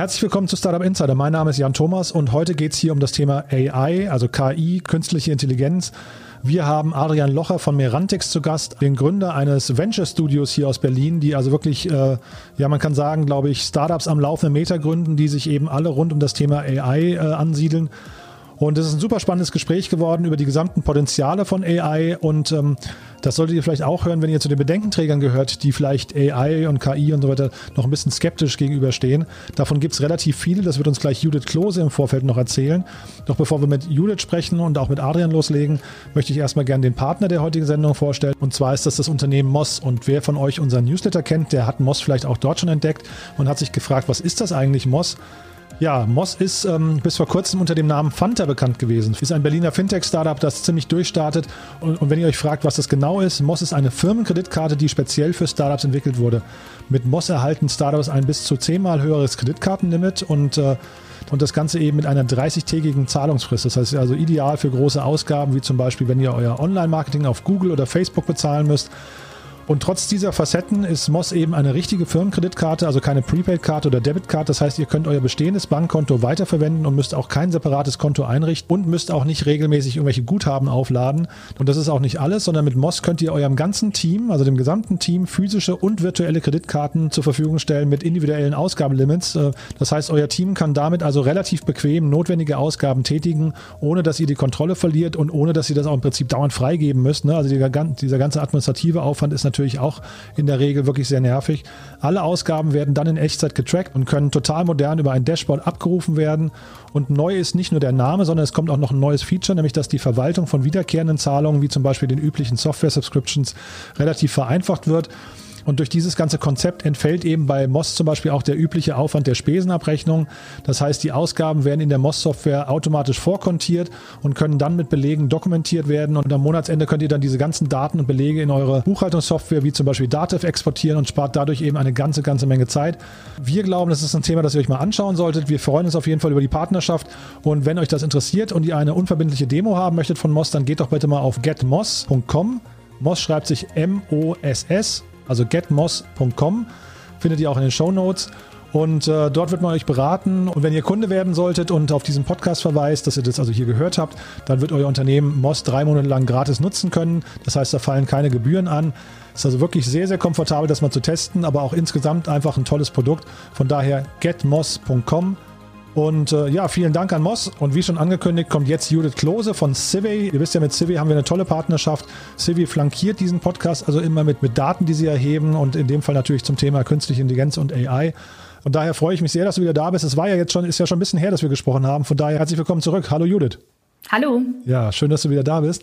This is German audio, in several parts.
herzlich willkommen zu Startup Insider. Mein Name ist Jan Thomas und heute geht es hier um das Thema AI, also KI, künstliche Intelligenz. Wir haben Adrian Locher von Merantix zu Gast, den Gründer eines Venture Studios hier aus Berlin, die also wirklich, äh, ja, man kann sagen, glaube ich, Startups am laufenden Meter gründen, die sich eben alle rund um das Thema AI äh, ansiedeln. Und es ist ein super spannendes Gespräch geworden über die gesamten Potenziale von AI. Und ähm, das solltet ihr vielleicht auch hören, wenn ihr zu den Bedenkenträgern gehört, die vielleicht AI und KI und so weiter noch ein bisschen skeptisch gegenüberstehen. Davon gibt es relativ viele. Das wird uns gleich Judith Klose im Vorfeld noch erzählen. Doch bevor wir mit Judith sprechen und auch mit Adrian loslegen, möchte ich erstmal gerne den Partner der heutigen Sendung vorstellen. Und zwar ist das das Unternehmen Moss. Und wer von euch unseren Newsletter kennt, der hat Moss vielleicht auch dort schon entdeckt und hat sich gefragt, was ist das eigentlich Moss? Ja, Moss ist ähm, bis vor kurzem unter dem Namen Fanta bekannt gewesen. Ist ein Berliner Fintech-Startup, das ziemlich durchstartet. Und, und, wenn ihr euch fragt, was das genau ist, Moss ist eine Firmenkreditkarte, die speziell für Startups entwickelt wurde. Mit Moss erhalten Startups ein bis zu zehnmal höheres Kreditkartenlimit und äh, und das Ganze eben mit einer 30-tägigen Zahlungsfrist. Das heißt also ideal für große Ausgaben, wie zum Beispiel, wenn ihr euer Online-Marketing auf Google oder Facebook bezahlen müsst und trotz dieser Facetten ist Moss eben eine richtige Firmenkreditkarte, also keine Prepaid-Karte oder Debitkarte. Das heißt, ihr könnt euer bestehendes Bankkonto weiterverwenden und müsst auch kein separates Konto einrichten und müsst auch nicht regelmäßig irgendwelche Guthaben aufladen. Und das ist auch nicht alles, sondern mit Moss könnt ihr eurem ganzen Team, also dem gesamten Team, physische und virtuelle Kreditkarten zur Verfügung stellen mit individuellen Ausgabenlimits. Äh, das heißt, euer Team kann damit also relativ bequem notwendige Ausgaben tätigen, ohne dass ihr die Kontrolle verliert und ohne dass ihr das auch im Prinzip dauernd freigeben müsst. Ne? Also dieser ganze administrative Aufwand ist natürlich natürlich auch in der Regel wirklich sehr nervig. Alle Ausgaben werden dann in Echtzeit getrackt und können total modern über ein Dashboard abgerufen werden. Und neu ist nicht nur der Name, sondern es kommt auch noch ein neues Feature, nämlich dass die Verwaltung von wiederkehrenden Zahlungen, wie zum Beispiel den üblichen Software-Subscriptions, relativ vereinfacht wird. Und durch dieses ganze Konzept entfällt eben bei Moss zum Beispiel auch der übliche Aufwand der Spesenabrechnung. Das heißt, die Ausgaben werden in der Moss-Software automatisch vorkontiert und können dann mit Belegen dokumentiert werden. Und am Monatsende könnt ihr dann diese ganzen Daten und Belege in eure Buchhaltungssoftware wie zum Beispiel Dativ exportieren und spart dadurch eben eine ganze, ganze Menge Zeit. Wir glauben, das ist ein Thema, das ihr euch mal anschauen solltet. Wir freuen uns auf jeden Fall über die Partnerschaft. Und wenn euch das interessiert und ihr eine unverbindliche Demo haben möchtet von Moss, dann geht doch bitte mal auf getmoss.com. Moss schreibt sich M-O-S-S also getmoss.com findet ihr auch in den Show Notes. Und äh, dort wird man euch beraten. Und wenn ihr Kunde werden solltet und auf diesen Podcast verweist, dass ihr das also hier gehört habt, dann wird euer Unternehmen Moss drei Monate lang gratis nutzen können. Das heißt, da fallen keine Gebühren an. Ist also wirklich sehr, sehr komfortabel, das mal zu testen, aber auch insgesamt einfach ein tolles Produkt. Von daher getmoss.com und äh, ja, vielen Dank an Moss. Und wie schon angekündigt, kommt jetzt Judith Klose von Civi. Ihr wisst ja, mit Civi haben wir eine tolle Partnerschaft. Civi flankiert diesen Podcast also immer mit, mit Daten, die sie erheben und in dem Fall natürlich zum Thema künstliche Intelligenz und AI. Und daher freue ich mich sehr, dass du wieder da bist. Es war ja jetzt schon, ist ja schon ein bisschen her, dass wir gesprochen haben. Von daher herzlich willkommen zurück. Hallo Judith. Hallo. Ja, schön, dass du wieder da bist.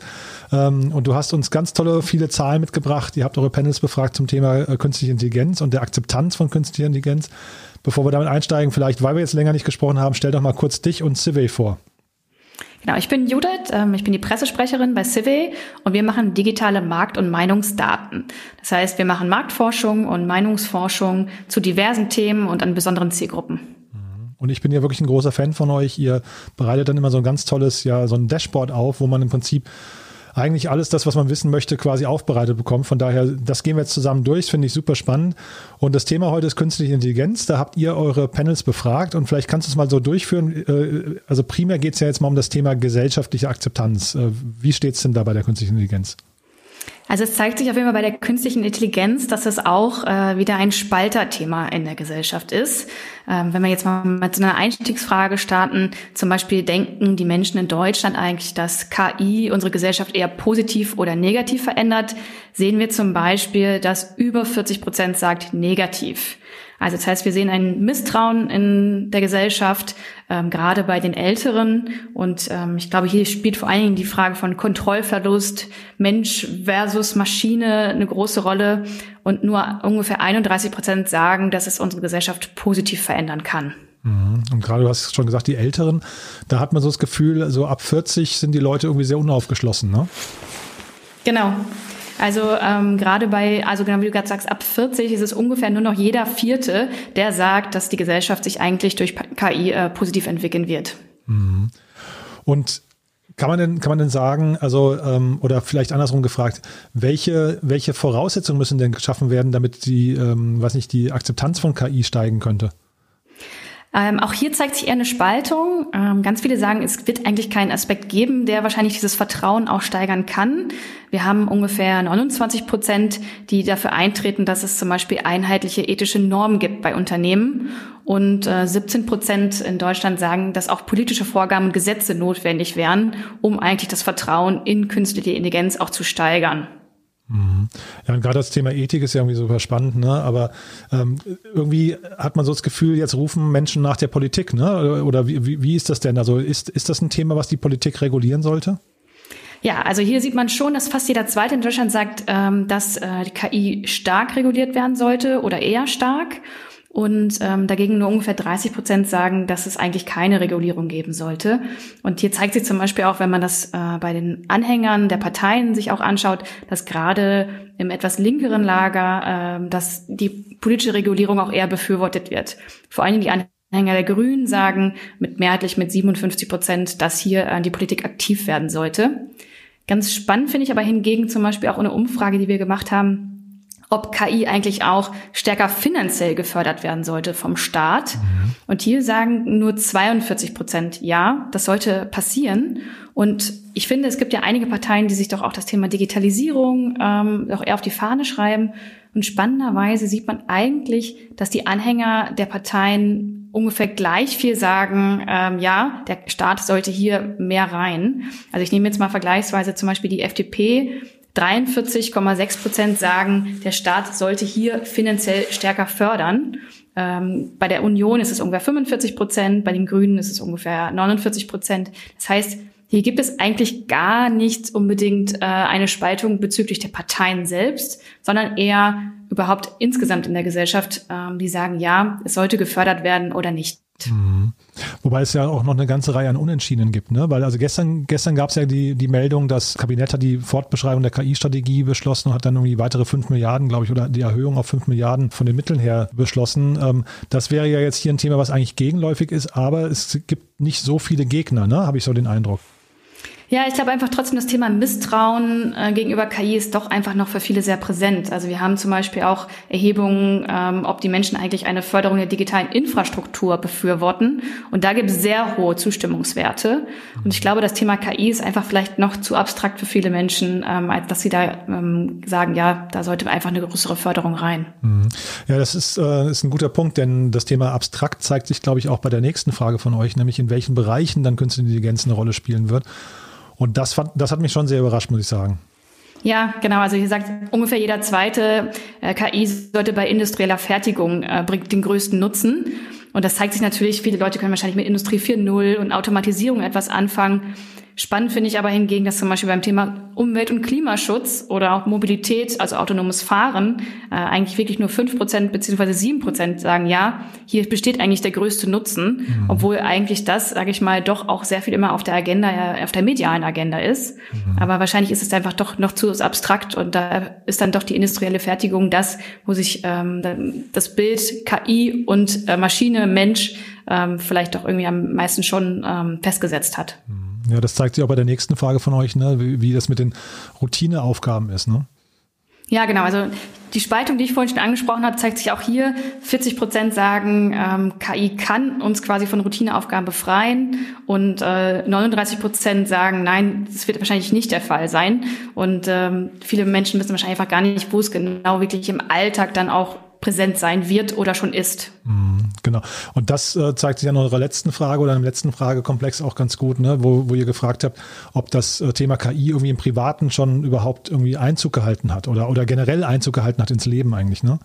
Ähm, und du hast uns ganz tolle, viele Zahlen mitgebracht. Ihr habt eure Panels befragt zum Thema äh, künstliche Intelligenz und der Akzeptanz von künstlicher Intelligenz. Bevor wir damit einsteigen, vielleicht, weil wir jetzt länger nicht gesprochen haben, stell doch mal kurz dich und Civey vor. Genau, ich bin Judith, ähm, ich bin die Pressesprecherin bei Civey und wir machen digitale Markt- und Meinungsdaten. Das heißt, wir machen Marktforschung und Meinungsforschung zu diversen Themen und an besonderen Zielgruppen. Mhm. Und ich bin ja wirklich ein großer Fan von euch. Ihr bereitet dann immer so ein ganz tolles, ja, so ein Dashboard auf, wo man im Prinzip eigentlich alles das, was man wissen möchte, quasi aufbereitet bekommt. Von daher, das gehen wir jetzt zusammen durch, finde ich super spannend. Und das Thema heute ist künstliche Intelligenz. Da habt ihr eure Panels befragt und vielleicht kannst du es mal so durchführen. Äh, also primär geht es ja jetzt mal um das Thema gesellschaftliche Akzeptanz. Äh, wie steht es denn da bei der künstlichen Intelligenz? Also es zeigt sich auf jeden Fall bei der künstlichen Intelligenz, dass es auch äh, wieder ein Spalterthema in der Gesellschaft ist. Ähm, wenn wir jetzt mal mit so einer Einstiegsfrage starten, zum Beispiel denken die Menschen in Deutschland eigentlich, dass KI unsere Gesellschaft eher positiv oder negativ verändert, sehen wir zum Beispiel, dass über 40 Prozent sagt negativ. Also das heißt, wir sehen ein Misstrauen in der Gesellschaft, ähm, gerade bei den Älteren. Und ähm, ich glaube, hier spielt vor allen Dingen die Frage von Kontrollverlust, Mensch versus Maschine eine große Rolle. Und nur ungefähr 31 Prozent sagen, dass es unsere Gesellschaft positiv verändern kann. Mhm. Und gerade du hast schon gesagt, die Älteren, da hat man so das Gefühl, so ab 40 sind die Leute irgendwie sehr unaufgeschlossen, ne? Genau. Also ähm, gerade bei, also genau wie du gerade sagst, ab 40 ist es ungefähr nur noch jeder Vierte, der sagt, dass die Gesellschaft sich eigentlich durch KI äh, positiv entwickeln wird. Mhm. Und kann man denn, kann man denn sagen, also, ähm, oder vielleicht andersrum gefragt, welche, welche Voraussetzungen müssen denn geschaffen werden, damit die, ähm, weiß nicht, die Akzeptanz von KI steigen könnte? Ähm, auch hier zeigt sich eher eine Spaltung. Ähm, ganz viele sagen, es wird eigentlich keinen Aspekt geben, der wahrscheinlich dieses Vertrauen auch steigern kann. Wir haben ungefähr 29 Prozent, die dafür eintreten, dass es zum Beispiel einheitliche ethische Normen gibt bei Unternehmen. Und äh, 17 Prozent in Deutschland sagen, dass auch politische Vorgaben und Gesetze notwendig wären, um eigentlich das Vertrauen in künstliche Intelligenz auch zu steigern. Mhm. Ja, und gerade das Thema Ethik ist ja irgendwie super spannend, ne? Aber ähm, irgendwie hat man so das Gefühl, jetzt rufen Menschen nach der Politik, ne? Oder wie, wie ist das denn? Also ist, ist das ein Thema, was die Politik regulieren sollte? Ja, also hier sieht man schon, dass fast jeder Zweite in Deutschland sagt, ähm, dass äh, die KI stark reguliert werden sollte oder eher stark und ähm, dagegen nur ungefähr 30 Prozent sagen, dass es eigentlich keine Regulierung geben sollte. Und hier zeigt sich zum Beispiel auch, wenn man das äh, bei den Anhängern der Parteien sich auch anschaut, dass gerade im etwas linkeren Lager, äh, dass die politische Regulierung auch eher befürwortet wird. Vor allem die Anhänger der Grünen sagen mit mehrheitlich mit 57 Prozent, dass hier äh, die Politik aktiv werden sollte. Ganz spannend finde ich aber hingegen zum Beispiel auch eine Umfrage, die wir gemacht haben, ob KI eigentlich auch stärker finanziell gefördert werden sollte vom Staat. Mhm. Und hier sagen nur 42 Prozent, ja, das sollte passieren. Und ich finde, es gibt ja einige Parteien, die sich doch auch das Thema Digitalisierung ähm, doch eher auf die Fahne schreiben. Und spannenderweise sieht man eigentlich, dass die Anhänger der Parteien ungefähr gleich viel sagen, ähm, ja, der Staat sollte hier mehr rein. Also ich nehme jetzt mal vergleichsweise zum Beispiel die FDP, 43,6 Prozent sagen, der Staat sollte hier finanziell stärker fördern. Ähm, bei der Union ist es ungefähr 45 Prozent, bei den Grünen ist es ungefähr 49 Prozent. Das heißt, hier gibt es eigentlich gar nicht unbedingt äh, eine Spaltung bezüglich der Parteien selbst, sondern eher überhaupt insgesamt in der Gesellschaft, ähm, die sagen, ja, es sollte gefördert werden oder nicht. Mhm. Wobei es ja auch noch eine ganze Reihe an Unentschiedenen gibt, ne? Weil also gestern, gestern gab es ja die, die Meldung, das Kabinett hat die Fortbeschreibung der KI-Strategie beschlossen und hat dann irgendwie weitere fünf Milliarden, glaube ich, oder die Erhöhung auf fünf Milliarden von den Mitteln her beschlossen. Ähm, das wäre ja jetzt hier ein Thema, was eigentlich gegenläufig ist, aber es gibt nicht so viele Gegner, ne? Habe ich so den Eindruck. Ja, ich glaube einfach trotzdem, das Thema Misstrauen äh, gegenüber KI ist doch einfach noch für viele sehr präsent. Also wir haben zum Beispiel auch Erhebungen, ähm, ob die Menschen eigentlich eine Förderung der digitalen Infrastruktur befürworten. Und da gibt es sehr hohe Zustimmungswerte. Und ich glaube, das Thema KI ist einfach vielleicht noch zu abstrakt für viele Menschen, ähm, als dass sie da ähm, sagen, ja, da sollte einfach eine größere Förderung rein. Mhm. Ja, das ist, äh, ist ein guter Punkt, denn das Thema abstrakt zeigt sich, glaube ich, auch bei der nächsten Frage von euch, nämlich in welchen Bereichen dann künstliche Intelligenz eine Rolle spielen wird. Und das, fand, das hat mich schon sehr überrascht, muss ich sagen. Ja, genau. Also hier sagt ungefähr jeder zweite äh, KI sollte bei industrieller Fertigung äh, bringt den größten Nutzen. Und das zeigt sich natürlich, viele Leute können wahrscheinlich mit Industrie 4.0 und Automatisierung etwas anfangen. Spannend finde ich aber hingegen, dass zum Beispiel beim Thema Umwelt- und Klimaschutz oder auch Mobilität, also autonomes Fahren, äh, eigentlich wirklich nur fünf Prozent beziehungsweise sieben Prozent sagen, ja, hier besteht eigentlich der größte Nutzen, mhm. obwohl eigentlich das, sage ich mal, doch auch sehr viel immer auf der Agenda, auf der medialen Agenda ist. Mhm. Aber wahrscheinlich ist es einfach doch noch zu abstrakt und da ist dann doch die industrielle Fertigung das, wo sich ähm, das Bild KI und äh, Maschine, Mensch ähm, vielleicht doch irgendwie am meisten schon ähm, festgesetzt hat. Mhm. Ja, das zeigt sich auch bei der nächsten Frage von euch, ne, wie, wie das mit den Routineaufgaben ist, ne? Ja, genau. Also die Spaltung, die ich vorhin schon angesprochen habe, zeigt sich auch hier. 40 Prozent sagen, ähm, KI kann uns quasi von Routineaufgaben befreien und äh, 39 Prozent sagen, nein, das wird wahrscheinlich nicht der Fall sein. Und ähm, viele Menschen wissen wahrscheinlich einfach gar nicht, wo es genau wirklich im Alltag dann auch präsent sein wird oder schon ist. Mhm, genau. Und das äh, zeigt sich an eurer letzten Frage oder im letzten Fragekomplex auch ganz gut, ne? wo, wo ihr gefragt habt, ob das äh, Thema KI irgendwie im Privaten schon überhaupt irgendwie Einzug gehalten hat oder, oder generell Einzug gehalten hat ins Leben eigentlich, ne?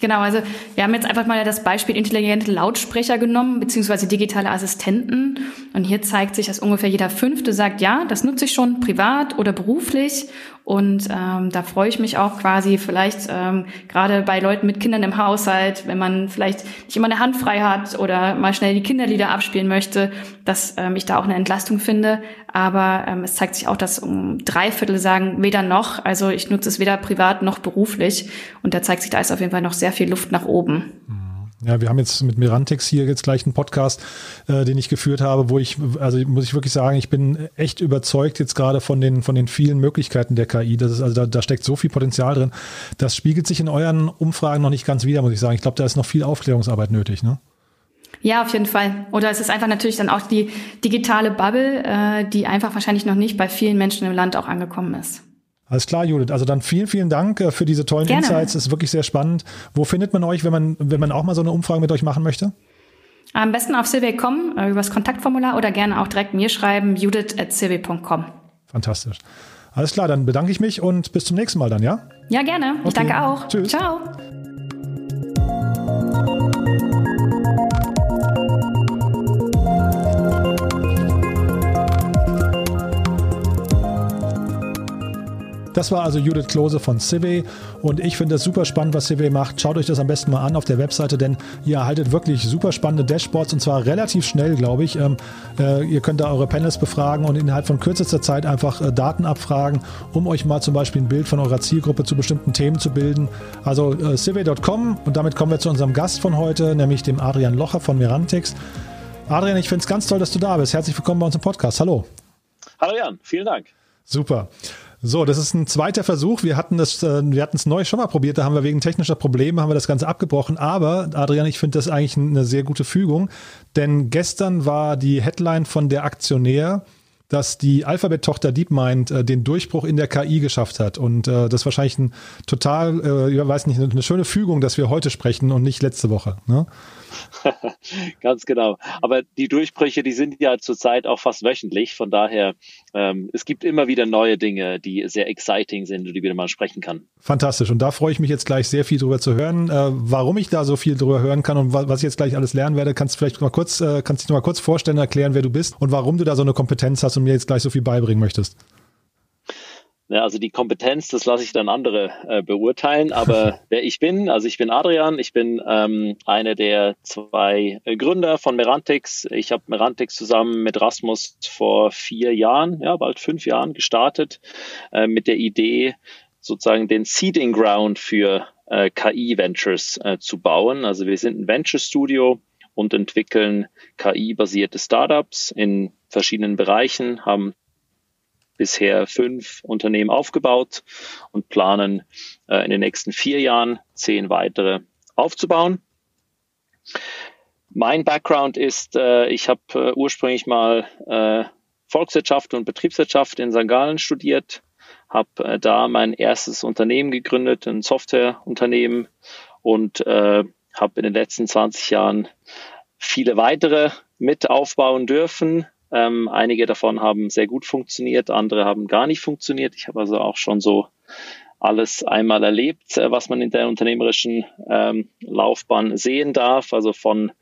Genau, also wir haben jetzt einfach mal das Beispiel intelligente Lautsprecher genommen, beziehungsweise digitale Assistenten. Und hier zeigt sich, dass ungefähr jeder Fünfte sagt, ja, das nutze ich schon privat oder beruflich. Und ähm, da freue ich mich auch quasi vielleicht ähm, gerade bei Leuten mit Kindern im Haushalt, wenn man vielleicht nicht immer eine Hand frei hat oder mal schnell die Kinderlieder abspielen möchte, dass ähm, ich da auch eine Entlastung finde. Aber ähm, es zeigt sich auch, dass um drei Viertel sagen, weder noch. Also ich nutze es weder privat noch beruflich. Und da zeigt sich, da ist auf jeden Fall noch sehr viel Luft nach oben. Mhm. Ja, wir haben jetzt mit Mirantix hier jetzt gleich einen Podcast, äh, den ich geführt habe, wo ich, also muss ich wirklich sagen, ich bin echt überzeugt jetzt gerade von den, von den vielen Möglichkeiten der KI. Das ist, also da, da steckt so viel Potenzial drin. Das spiegelt sich in euren Umfragen noch nicht ganz wieder, muss ich sagen. Ich glaube, da ist noch viel Aufklärungsarbeit nötig, ne? Ja, auf jeden Fall. Oder es ist einfach natürlich dann auch die digitale Bubble, äh, die einfach wahrscheinlich noch nicht bei vielen Menschen im Land auch angekommen ist. Alles klar, Judith. Also dann vielen, vielen Dank äh, für diese tollen Gerne. Insights. Ist wirklich sehr spannend. Wo findet man euch, wenn man, wenn man auch mal so eine Umfrage mit euch machen möchte? Am besten auf Silvey.com äh, übers Kontaktformular oder gerne auch direkt mir schreiben, judith.silvey.com. Fantastisch. Alles klar, dann bedanke ich mich und bis zum nächsten Mal dann, ja? Ja, gerne. Okay. Ich danke auch. Tschüss. Ciao. Das war also Judith Klose von Civey und ich finde es super spannend, was Civey macht. Schaut euch das am besten mal an auf der Webseite, denn ihr erhaltet wirklich super spannende Dashboards und zwar relativ schnell, glaube ich. Ähm, äh, ihr könnt da eure Panels befragen und innerhalb von kürzester Zeit einfach äh, Daten abfragen, um euch mal zum Beispiel ein Bild von eurer Zielgruppe zu bestimmten Themen zu bilden. Also äh, civey.com und damit kommen wir zu unserem Gast von heute, nämlich dem Adrian Locher von Merantix. Adrian, ich finde es ganz toll, dass du da bist. Herzlich willkommen bei uns im Podcast. Hallo. Hallo Jan, vielen Dank. Super. So, das ist ein zweiter Versuch. Wir hatten das, äh, wir hatten es neu schon mal probiert, da haben wir wegen technischer Probleme haben wir das Ganze abgebrochen. Aber Adrian, ich finde das eigentlich eine sehr gute Fügung, denn gestern war die Headline von der Aktionär, dass die Alphabet-Tochter DeepMind äh, den Durchbruch in der KI geschafft hat. Und äh, das ist wahrscheinlich ein total, ich weiß nicht, eine schöne Fügung, dass wir heute sprechen und nicht letzte Woche. Ne? Ganz genau. Aber die Durchbrüche, die sind ja zurzeit auch fast wöchentlich. Von daher, ähm, es gibt immer wieder neue Dinge, die sehr exciting sind und die wieder mal sprechen kann. Fantastisch. Und da freue ich mich jetzt gleich sehr viel drüber zu hören. Äh, warum ich da so viel drüber hören kann und was ich jetzt gleich alles lernen werde, kannst du vielleicht mal kurz, äh, kannst dich noch mal kurz vorstellen, erklären, wer du bist und warum du da so eine Kompetenz hast und mir jetzt gleich so viel beibringen möchtest. Ja, also die Kompetenz, das lasse ich dann andere äh, beurteilen. Aber wer ich bin, also ich bin Adrian, ich bin ähm, einer der zwei äh, Gründer von Merantix. Ich habe Merantix zusammen mit Rasmus vor vier Jahren, ja bald fünf Jahren gestartet, äh, mit der Idee, sozusagen den Seeding Ground für äh, KI-Ventures äh, zu bauen. Also wir sind ein Venture Studio und entwickeln KI-basierte Startups in verschiedenen Bereichen, haben bisher fünf Unternehmen aufgebaut und planen äh, in den nächsten vier Jahren zehn weitere aufzubauen. Mein Background ist, äh, ich habe äh, ursprünglich mal äh, Volkswirtschaft und Betriebswirtschaft in St. Gallen studiert, habe äh, da mein erstes Unternehmen gegründet, ein Softwareunternehmen und äh, habe in den letzten 20 Jahren viele weitere mit aufbauen dürfen, ähm, einige davon haben sehr gut funktioniert, andere haben gar nicht funktioniert. Ich habe also auch schon so alles einmal erlebt, äh, was man in der unternehmerischen ähm, Laufbahn sehen darf, also von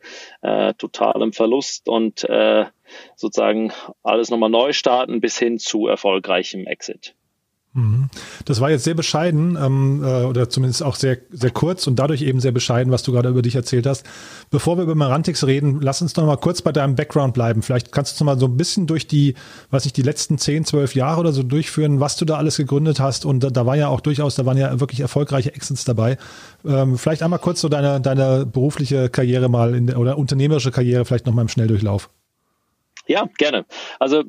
äh, totalem Verlust und äh, sozusagen alles nochmal neu starten bis hin zu erfolgreichem Exit. Mhm. Das war jetzt sehr bescheiden ähm, äh, oder zumindest auch sehr, sehr kurz und dadurch eben sehr bescheiden, was du gerade über dich erzählt hast. Bevor wir über Marantix reden, lass uns noch mal kurz bei deinem Background bleiben. Vielleicht kannst du noch mal so ein bisschen durch die, was ich die letzten 10, 12 Jahre oder so durchführen, was du da alles gegründet hast. Und da, da war ja auch durchaus, da waren ja wirklich erfolgreiche Exits dabei. Ähm, vielleicht einmal kurz so deine, deine berufliche Karriere mal in der, oder unternehmerische Karriere vielleicht noch mal im Schnelldurchlauf. Ja, gerne. Also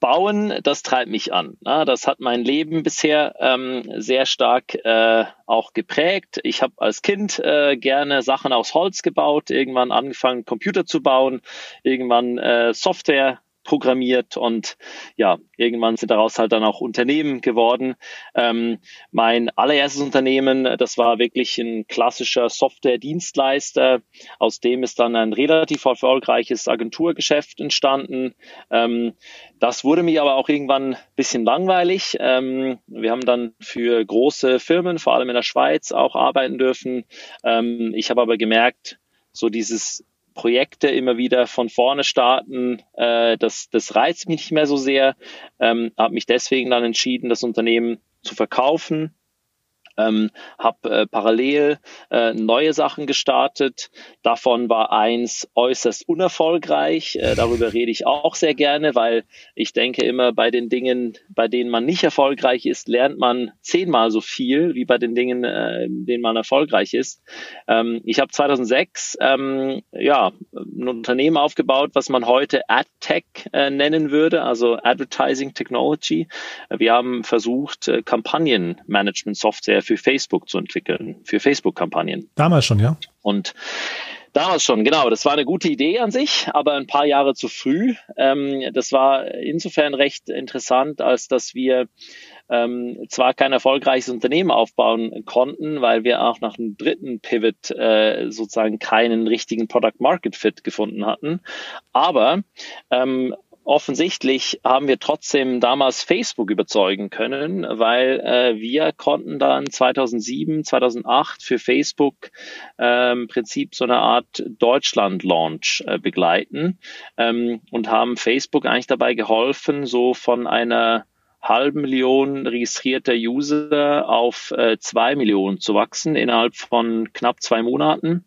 Bauen, das treibt mich an. Das hat mein Leben bisher ähm, sehr stark äh, auch geprägt. Ich habe als Kind äh, gerne Sachen aus Holz gebaut, irgendwann angefangen, Computer zu bauen, irgendwann äh, Software programmiert und ja, irgendwann sind daraus halt dann auch Unternehmen geworden. Ähm, mein allererstes Unternehmen, das war wirklich ein klassischer Software-Dienstleister, aus dem ist dann ein relativ erfolgreiches Agenturgeschäft entstanden. Ähm, das wurde mir aber auch irgendwann ein bisschen langweilig. Ähm, wir haben dann für große Firmen, vor allem in der Schweiz, auch arbeiten dürfen. Ähm, ich habe aber gemerkt, so dieses Projekte immer wieder von vorne starten, äh, das, das reizt mich nicht mehr so sehr. Ähm, habe mich deswegen dann entschieden, das Unternehmen zu verkaufen ähm, habe äh, parallel äh, neue Sachen gestartet. Davon war eins äußerst unerfolgreich. Äh, darüber rede ich auch sehr gerne, weil ich denke immer, bei den Dingen, bei denen man nicht erfolgreich ist, lernt man zehnmal so viel wie bei den Dingen, äh, in denen man erfolgreich ist. Ähm, ich habe 2006 ähm, ja ein Unternehmen aufgebaut, was man heute AdTech äh, nennen würde, also Advertising Technology. Wir haben versucht, äh, Kampagnenmanagement-Software für Facebook zu entwickeln, für Facebook-Kampagnen. Damals schon, ja. Und Damals schon, genau. Das war eine gute Idee an sich, aber ein paar Jahre zu früh. Ähm, das war insofern recht interessant, als dass wir ähm, zwar kein erfolgreiches Unternehmen aufbauen konnten, weil wir auch nach dem dritten Pivot äh, sozusagen keinen richtigen Product Market Fit gefunden hatten, aber ähm, offensichtlich haben wir trotzdem damals Facebook überzeugen können, weil äh, wir konnten dann 2007, 2008 für Facebook äh, im Prinzip so eine Art Deutschland-Launch äh, begleiten ähm, und haben Facebook eigentlich dabei geholfen, so von einer halben Million registrierter User auf äh, zwei Millionen zu wachsen innerhalb von knapp zwei Monaten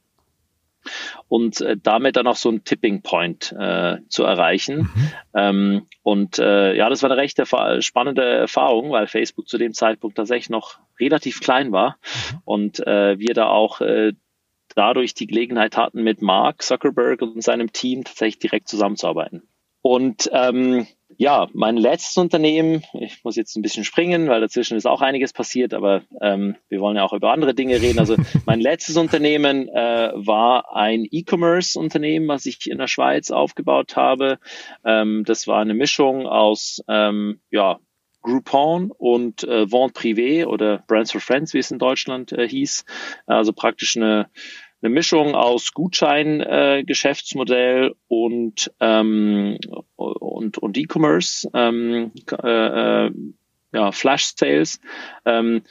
und äh, damit dann auch so ein Tipping Point äh, zu erreichen. Mhm. Ähm, und äh, ja, das war eine recht spannende Erfahrung, weil Facebook zu dem Zeitpunkt tatsächlich noch relativ klein war mhm. und äh, wir da auch äh, dadurch die Gelegenheit hatten, mit Mark Zuckerberg und seinem Team tatsächlich direkt zusammenzuarbeiten. Und ähm, ja, mein letztes Unternehmen, ich muss jetzt ein bisschen springen, weil dazwischen ist auch einiges passiert, aber ähm, wir wollen ja auch über andere Dinge reden. Also mein letztes Unternehmen äh, war ein E-Commerce-Unternehmen, was ich in der Schweiz aufgebaut habe. Ähm, das war eine Mischung aus ähm, ja, Groupon und äh, Vente Privé oder Brands for Friends, wie es in Deutschland äh, hieß. Also praktisch eine eine Mischung aus Gutschein-Geschäftsmodell äh, und, ähm, und, und E-Commerce, ähm, äh, äh, ja, Flash-Sales. Ähm,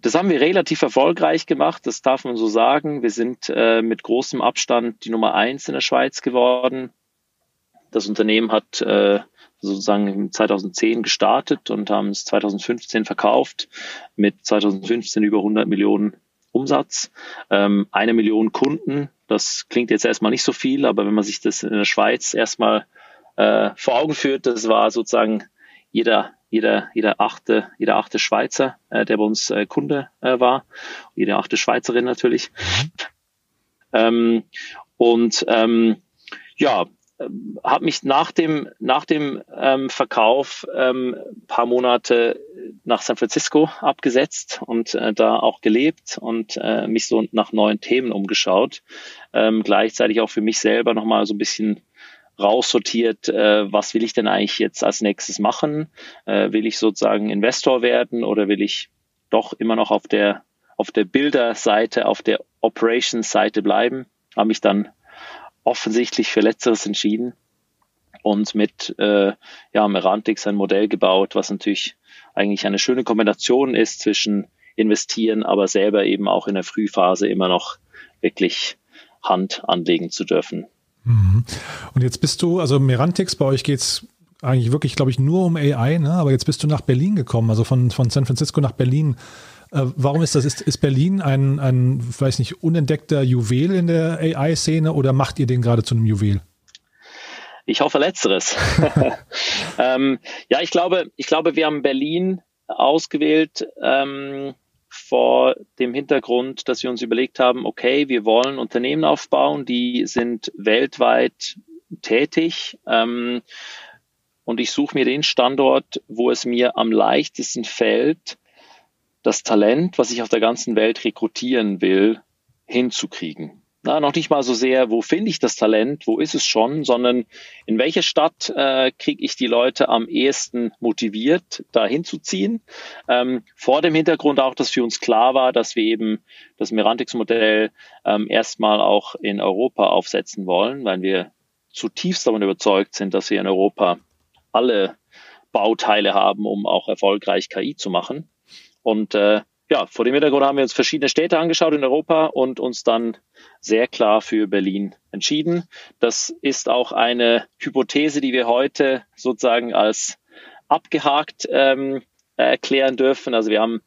das haben wir relativ erfolgreich gemacht, das darf man so sagen. Wir sind äh, mit großem Abstand die Nummer eins in der Schweiz geworden. Das Unternehmen hat äh, sozusagen 2010 gestartet und haben es 2015 verkauft mit 2015 über 100 Millionen Umsatz, ähm, eine Million Kunden. Das klingt jetzt erstmal nicht so viel, aber wenn man sich das in der Schweiz erstmal äh, vor Augen führt, das war sozusagen jeder, jeder, jeder achte, jeder achte Schweizer, äh, der bei uns äh, Kunde äh, war, jede achte Schweizerin natürlich. Ähm, und ähm, ja, habe mich nach dem, nach dem ähm, Verkauf ähm, paar Monate nach San Francisco abgesetzt und äh, da auch gelebt und äh, mich so nach neuen Themen umgeschaut. Ähm, gleichzeitig auch für mich selber nochmal so ein bisschen raussortiert, äh, was will ich denn eigentlich jetzt als nächstes machen? Äh, will ich sozusagen Investor werden oder will ich doch immer noch auf der auf der Bilderseite, auf der Operations-Seite bleiben? Habe mich dann offensichtlich für Letzteres entschieden und mit äh, ja, Merantix ein Modell gebaut, was natürlich eigentlich eine schöne Kombination ist zwischen investieren, aber selber eben auch in der Frühphase immer noch wirklich Hand anlegen zu dürfen. Mhm. Und jetzt bist du, also Merantix, bei euch geht es eigentlich wirklich, glaube ich, nur um AI, ne? aber jetzt bist du nach Berlin gekommen, also von, von San Francisco nach Berlin. Äh, warum ist das? Ist, ist Berlin ein, ein, weiß nicht, unentdeckter Juwel in der AI-Szene oder macht ihr den gerade zu einem Juwel? Ich hoffe letzteres. ähm, ja, ich glaube, ich glaube, wir haben Berlin ausgewählt ähm, vor dem Hintergrund, dass wir uns überlegt haben, okay, wir wollen Unternehmen aufbauen, die sind weltweit tätig. Ähm, und ich suche mir den Standort, wo es mir am leichtesten fällt, das Talent, was ich auf der ganzen Welt rekrutieren will, hinzukriegen. Na, noch nicht mal so sehr, wo finde ich das Talent, wo ist es schon, sondern in welche Stadt äh, kriege ich die Leute am ehesten motiviert, da hinzuziehen. Ähm, vor dem Hintergrund auch, dass für uns klar war, dass wir eben das Merantix-Modell ähm, erstmal auch in Europa aufsetzen wollen, weil wir zutiefst davon überzeugt sind, dass wir in Europa alle Bauteile haben, um auch erfolgreich KI zu machen. Und äh, ja, vor dem Hintergrund haben wir uns verschiedene Städte angeschaut in Europa und uns dann sehr klar für Berlin entschieden. Das ist auch eine Hypothese, die wir heute sozusagen als abgehakt ähm, erklären dürfen. Also wir haben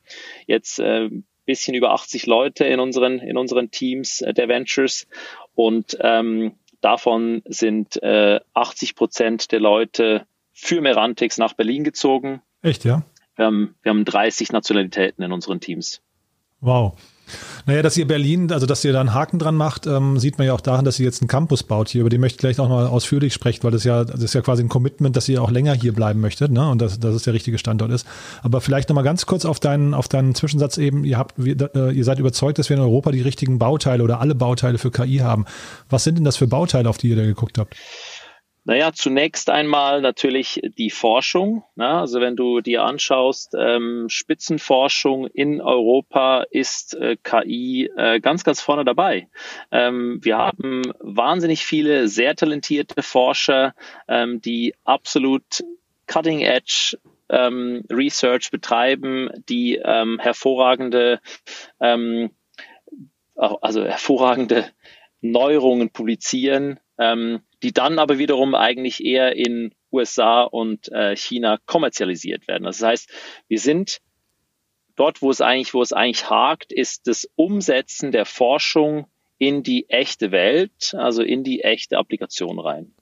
jetzt äh, bisschen über 80 Leute in unseren in unseren Teams äh, der Ventures und ähm, davon sind äh, 80 Prozent der Leute für Merantix nach Berlin gezogen. Echt, ja? Wir haben, wir haben 30 Nationalitäten in unseren Teams. Wow. Naja, dass ihr Berlin, also dass ihr da einen Haken dran macht, ähm, sieht man ja auch daran, dass ihr jetzt einen Campus baut hier, über den möchte ich gleich auch mal ausführlich sprechen, weil das ja, das ist ja quasi ein Commitment, dass ihr auch länger hier bleiben möchtet, ne? Und dass, dass es der richtige Standort ist. Aber vielleicht nochmal ganz kurz auf deinen, auf deinen Zwischensatz eben, ihr habt, äh, ihr seid überzeugt, dass wir in Europa die richtigen Bauteile oder alle Bauteile für KI haben. Was sind denn das für Bauteile, auf die ihr da geguckt habt? Naja, zunächst einmal natürlich die Forschung. Ne? Also wenn du dir anschaust, ähm, Spitzenforschung in Europa ist äh, KI äh, ganz, ganz vorne dabei. Ähm, wir haben wahnsinnig viele sehr talentierte Forscher, ähm, die absolut cutting edge ähm, Research betreiben, die ähm, hervorragende, ähm, also hervorragende Neuerungen publizieren, ähm, die dann aber wiederum eigentlich eher in USA und äh, China kommerzialisiert werden. Das heißt, wir sind dort, wo es eigentlich, wo es eigentlich hakt, ist das Umsetzen der Forschung in die echte Welt, also in die echte Applikation rein.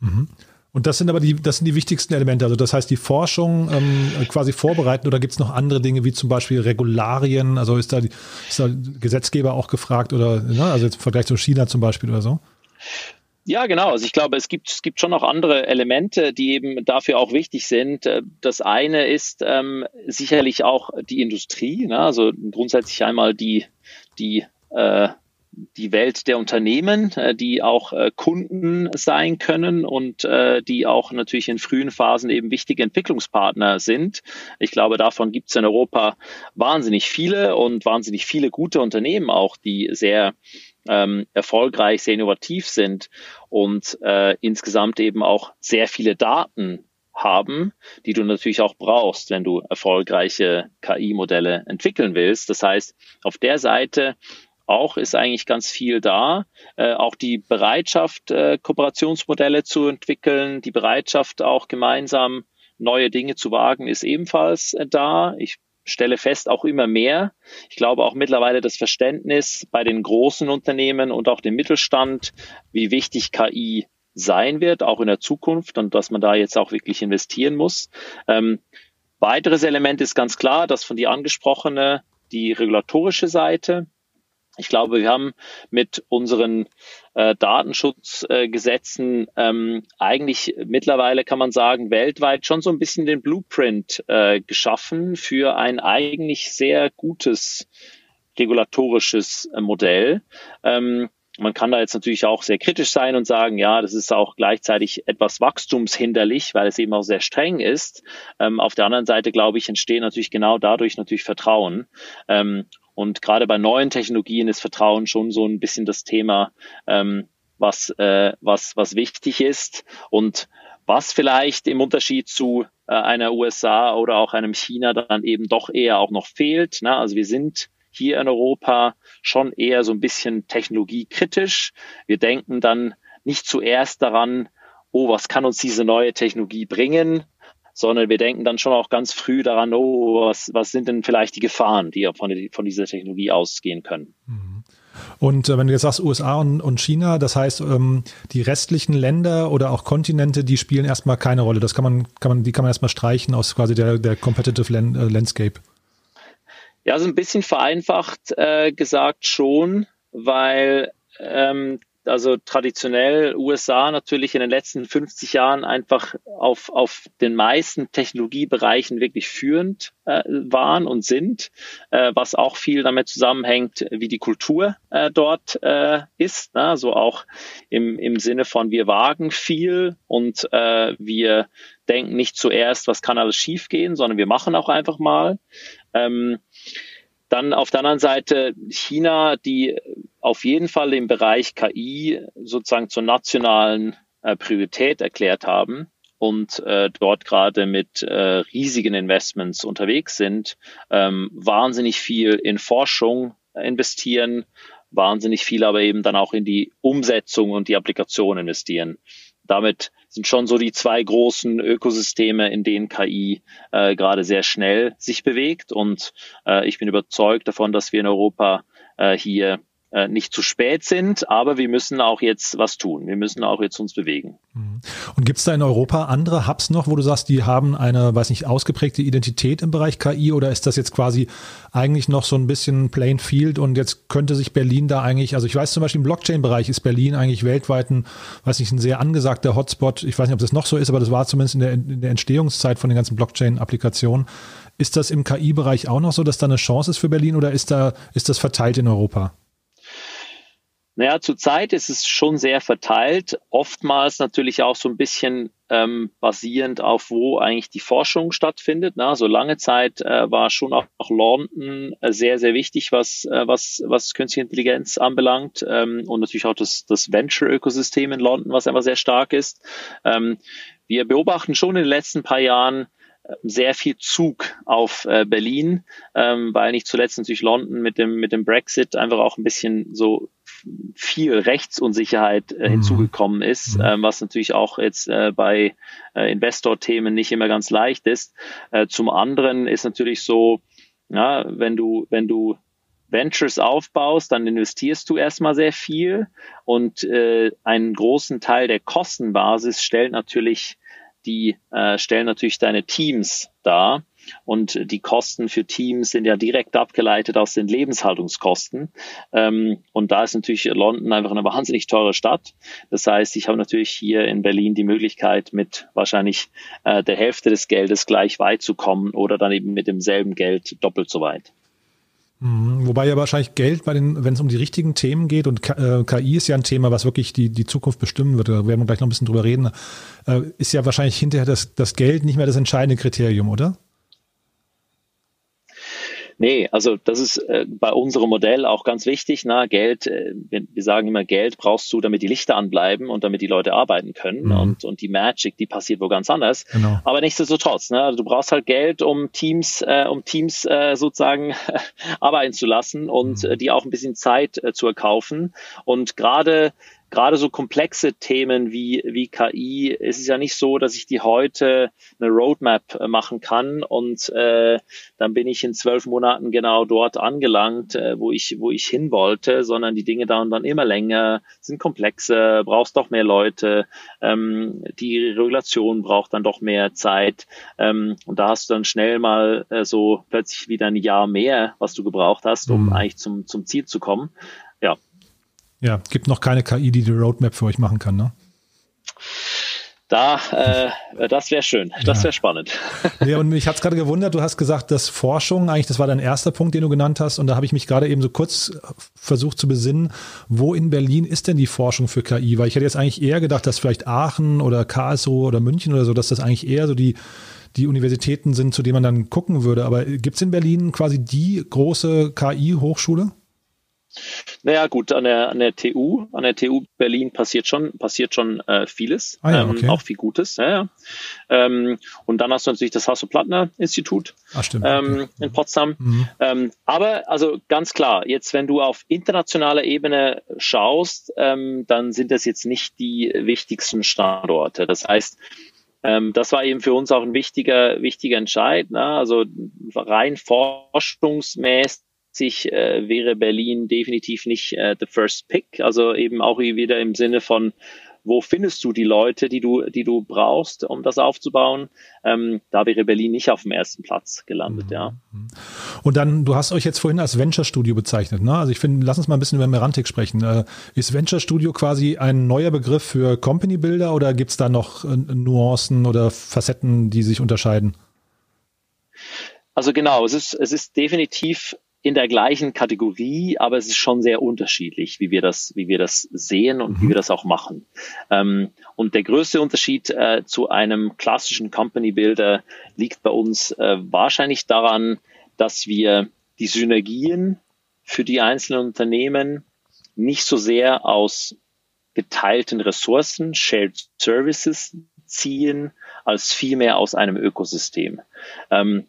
Mhm. Und das sind aber die, das sind die wichtigsten Elemente. Also das heißt, die Forschung ähm, quasi vorbereiten oder gibt es noch andere Dinge wie zum Beispiel Regularien? Also ist da, ist da Gesetzgeber auch gefragt oder ne? also jetzt im Vergleich zu China zum Beispiel oder so? Ja, genau. Also ich glaube, es gibt, es gibt schon noch andere Elemente, die eben dafür auch wichtig sind. Äh, das eine ist ähm, sicherlich auch die Industrie, ne? also grundsätzlich einmal die, die äh, die Welt der Unternehmen, äh, die auch äh, Kunden sein können und äh, die auch natürlich in frühen Phasen eben wichtige Entwicklungspartner sind. Ich glaube, davon gibt es in Europa wahnsinnig viele und wahnsinnig viele gute Unternehmen auch, die sehr ähm, erfolgreich, sehr innovativ sind und äh, insgesamt eben auch sehr viele Daten haben, die du natürlich auch brauchst, wenn du erfolgreiche KI-Modelle entwickeln willst. Das heißt, auf der Seite auch ist eigentlich ganz viel da. Äh, auch die Bereitschaft, äh, Kooperationsmodelle zu entwickeln, die Bereitschaft auch gemeinsam neue Dinge zu wagen, ist ebenfalls äh, da. Ich stelle fest, auch immer mehr. Ich glaube auch mittlerweile das Verständnis bei den großen Unternehmen und auch dem Mittelstand, wie wichtig KI sein wird, auch in der Zukunft und dass man da jetzt auch wirklich investieren muss. Ähm, weiteres Element ist ganz klar, das von dir angesprochene, die regulatorische Seite. Ich glaube, wir haben mit unseren äh, Datenschutzgesetzen äh, ähm, eigentlich mittlerweile, kann man sagen, weltweit schon so ein bisschen den Blueprint äh, geschaffen für ein eigentlich sehr gutes regulatorisches äh, Modell. Ähm, man kann da jetzt natürlich auch sehr kritisch sein und sagen, ja, das ist auch gleichzeitig etwas wachstumshinderlich, weil es eben auch sehr streng ist. Ähm, auf der anderen Seite, glaube ich, entsteht natürlich genau dadurch natürlich Vertrauen. Ähm, und gerade bei neuen Technologien ist Vertrauen schon so ein bisschen das Thema, ähm, was, äh, was, was wichtig ist und was vielleicht im Unterschied zu äh, einer USA oder auch einem China dann eben doch eher auch noch fehlt. Ne? Also wir sind hier in Europa schon eher so ein bisschen technologiekritisch. Wir denken dann nicht zuerst daran, oh, was kann uns diese neue Technologie bringen, sondern wir denken dann schon auch ganz früh daran, oh, was, was sind denn vielleicht die Gefahren, die von, von dieser Technologie ausgehen können. Mhm. Und äh, wenn du jetzt sagst USA und, und China, das heißt, ähm, die restlichen Länder oder auch Kontinente, die spielen erstmal keine Rolle. Das kann man, kann man, die kann man erstmal streichen aus quasi der, der Competitive äh, Landscape. Ja, so ein bisschen vereinfacht äh, gesagt schon, weil ähm, also traditionell USA natürlich in den letzten 50 Jahren einfach auf, auf den meisten Technologiebereichen wirklich führend äh, waren und sind, äh, was auch viel damit zusammenhängt, wie die Kultur äh, dort äh, ist. Ne? So auch im, im Sinne von wir wagen viel und äh, wir denken nicht zuerst, was kann alles schiefgehen, sondern wir machen auch einfach mal. Ähm, dann auf der anderen Seite China, die auf jeden Fall im Bereich KI sozusagen zur nationalen äh, Priorität erklärt haben und äh, dort gerade mit äh, riesigen Investments unterwegs sind, ähm, wahnsinnig viel in Forschung investieren, wahnsinnig viel aber eben dann auch in die Umsetzung und die Applikation investieren. Damit sind schon so die zwei großen Ökosysteme, in denen KI äh, gerade sehr schnell sich bewegt. Und äh, ich bin überzeugt davon, dass wir in Europa äh, hier nicht zu spät sind, aber wir müssen auch jetzt was tun. Wir müssen auch jetzt uns bewegen. Mhm. Und gibt es da in Europa andere Hubs noch, wo du sagst, die haben eine, weiß nicht, ausgeprägte Identität im Bereich KI oder ist das jetzt quasi eigentlich noch so ein bisschen plain field und jetzt könnte sich Berlin da eigentlich, also ich weiß zum Beispiel im Blockchain-Bereich ist Berlin eigentlich weltweit ein, weiß nicht, ein sehr angesagter Hotspot. Ich weiß nicht, ob das noch so ist, aber das war zumindest in der, in der Entstehungszeit von den ganzen Blockchain-Applikationen. Ist das im KI-Bereich auch noch so, dass da eine Chance ist für Berlin oder ist da, ist das verteilt in Europa? Naja, zurzeit ist es schon sehr verteilt, oftmals natürlich auch so ein bisschen ähm, basierend auf, wo eigentlich die Forschung stattfindet. Na, so lange Zeit äh, war schon auch, auch London äh, sehr, sehr wichtig, was, äh, was, was künstliche Intelligenz anbelangt ähm, und natürlich auch das, das Venture-Ökosystem in London, was einfach sehr stark ist. Ähm, wir beobachten schon in den letzten paar Jahren, sehr viel Zug auf äh, Berlin, ähm, weil nicht zuletzt natürlich London mit dem, mit dem Brexit einfach auch ein bisschen so viel Rechtsunsicherheit äh, mhm. hinzugekommen ist, ähm, was natürlich auch jetzt äh, bei äh, Investor-Themen nicht immer ganz leicht ist. Äh, zum anderen ist natürlich so, ja, wenn du, wenn du Ventures aufbaust, dann investierst du erstmal sehr viel und äh, einen großen Teil der Kostenbasis stellt natürlich die äh, stellen natürlich deine Teams dar. Und die Kosten für Teams sind ja direkt abgeleitet aus den Lebenshaltungskosten. Ähm, und da ist natürlich London einfach eine wahnsinnig teure Stadt. Das heißt, ich habe natürlich hier in Berlin die Möglichkeit, mit wahrscheinlich äh, der Hälfte des Geldes gleich weit zu kommen oder dann eben mit demselben Geld doppelt so weit. Mhm. Wobei ja wahrscheinlich Geld bei den, wenn es um die richtigen Themen geht und KI äh, ist ja ein Thema, was wirklich die, die Zukunft bestimmen wird, da werden wir gleich noch ein bisschen drüber reden, äh, ist ja wahrscheinlich hinterher das, das Geld nicht mehr das entscheidende Kriterium, oder? Nee, also das ist äh, bei unserem Modell auch ganz wichtig. Na, Geld, äh, wir, wir, sagen immer, Geld brauchst du, damit die Lichter anbleiben und damit die Leute arbeiten können. Mhm. Und, und die Magic, die passiert wo ganz anders. Genau. Aber nichtsdestotrotz, ne, du brauchst halt Geld, um Teams, äh, um Teams äh, sozusagen arbeiten zu lassen und mhm. äh, die auch ein bisschen Zeit äh, zu erkaufen. Und gerade gerade so komplexe Themen wie, wie KI ist es ja nicht so, dass ich die heute eine Roadmap äh, machen kann und äh, dann bin ich in zwölf Monaten genau dort angelangt, äh, wo ich, wo ich hin wollte, sondern die Dinge dauern dann immer länger, sind komplexer, brauchst doch mehr Leute, ähm, die Regulation braucht dann doch mehr Zeit ähm, und da hast du dann schnell mal äh, so plötzlich wieder ein Jahr mehr, was du gebraucht hast, um mhm. eigentlich zum, zum Ziel zu kommen. Ja, ja, gibt noch keine KI, die die Roadmap für euch machen kann, ne? Da, äh, das wäre schön, das wäre spannend. Ja, und mich hat es gerade gewundert, du hast gesagt, dass Forschung, eigentlich, das war dein erster Punkt, den du genannt hast, und da habe ich mich gerade eben so kurz versucht zu besinnen, wo in Berlin ist denn die Forschung für KI? Weil ich hätte jetzt eigentlich eher gedacht, dass vielleicht Aachen oder Karlsruhe oder München oder so, dass das eigentlich eher so die, die Universitäten sind, zu denen man dann gucken würde. Aber gibt es in Berlin quasi die große KI-Hochschule? Naja, gut, an der, an der TU, an der TU Berlin passiert schon, passiert schon äh, vieles, ah, ja, okay. ähm, auch viel Gutes. Ja, ja. Ähm, und dann hast du natürlich das Hasso-Plattner-Institut ähm, in Potsdam. Mhm. Ähm, aber also ganz klar, jetzt wenn du auf internationaler Ebene schaust, ähm, dann sind das jetzt nicht die wichtigsten Standorte. Das heißt, ähm, das war eben für uns auch ein wichtiger, wichtiger Entscheid. Ne? Also rein forschungsmäßig sich äh, wäre Berlin definitiv nicht äh, the first pick. Also eben auch wieder im Sinne von, wo findest du die Leute, die du, die du brauchst, um das aufzubauen? Ähm, da wäre Berlin nicht auf dem ersten Platz gelandet, mhm. ja. Und dann, du hast euch jetzt vorhin als Venture Studio bezeichnet, ne? Also ich finde, lass uns mal ein bisschen über Merantic sprechen. Äh, ist Venture Studio quasi ein neuer Begriff für Company Builder oder gibt's da noch äh, Nuancen oder Facetten, die sich unterscheiden? Also genau, es ist, es ist definitiv in der gleichen Kategorie, aber es ist schon sehr unterschiedlich, wie wir das, wie wir das sehen und mhm. wie wir das auch machen. Ähm, und der größte Unterschied äh, zu einem klassischen Company Builder liegt bei uns äh, wahrscheinlich daran, dass wir die Synergien für die einzelnen Unternehmen nicht so sehr aus geteilten Ressourcen, Shared Services ziehen, als vielmehr aus einem Ökosystem. Ähm,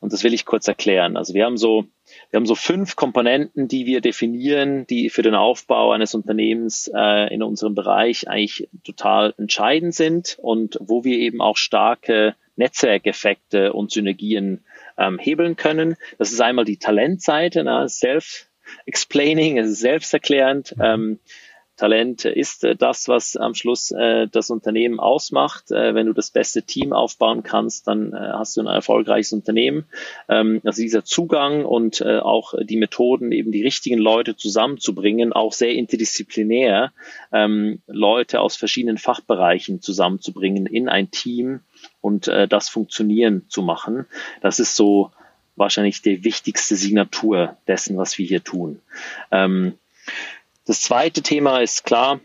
und das will ich kurz erklären. Also wir haben so wir haben so fünf Komponenten, die wir definieren, die für den Aufbau eines Unternehmens äh, in unserem Bereich eigentlich total entscheidend sind und wo wir eben auch starke Netzwerkeffekte und Synergien ähm, hebeln können. Das ist einmal die Talentseite, Self self-explaining, es ist selbsterklärend. Ähm, Talent ist äh, das, was am Schluss äh, das Unternehmen ausmacht. Äh, wenn du das beste Team aufbauen kannst, dann äh, hast du ein erfolgreiches Unternehmen. Ähm, also dieser Zugang und äh, auch die Methoden, eben die richtigen Leute zusammenzubringen, auch sehr interdisziplinär, ähm, Leute aus verschiedenen Fachbereichen zusammenzubringen in ein Team und äh, das funktionieren zu machen. Das ist so wahrscheinlich die wichtigste Signatur dessen, was wir hier tun. Ähm, das zweite Thema ist klar,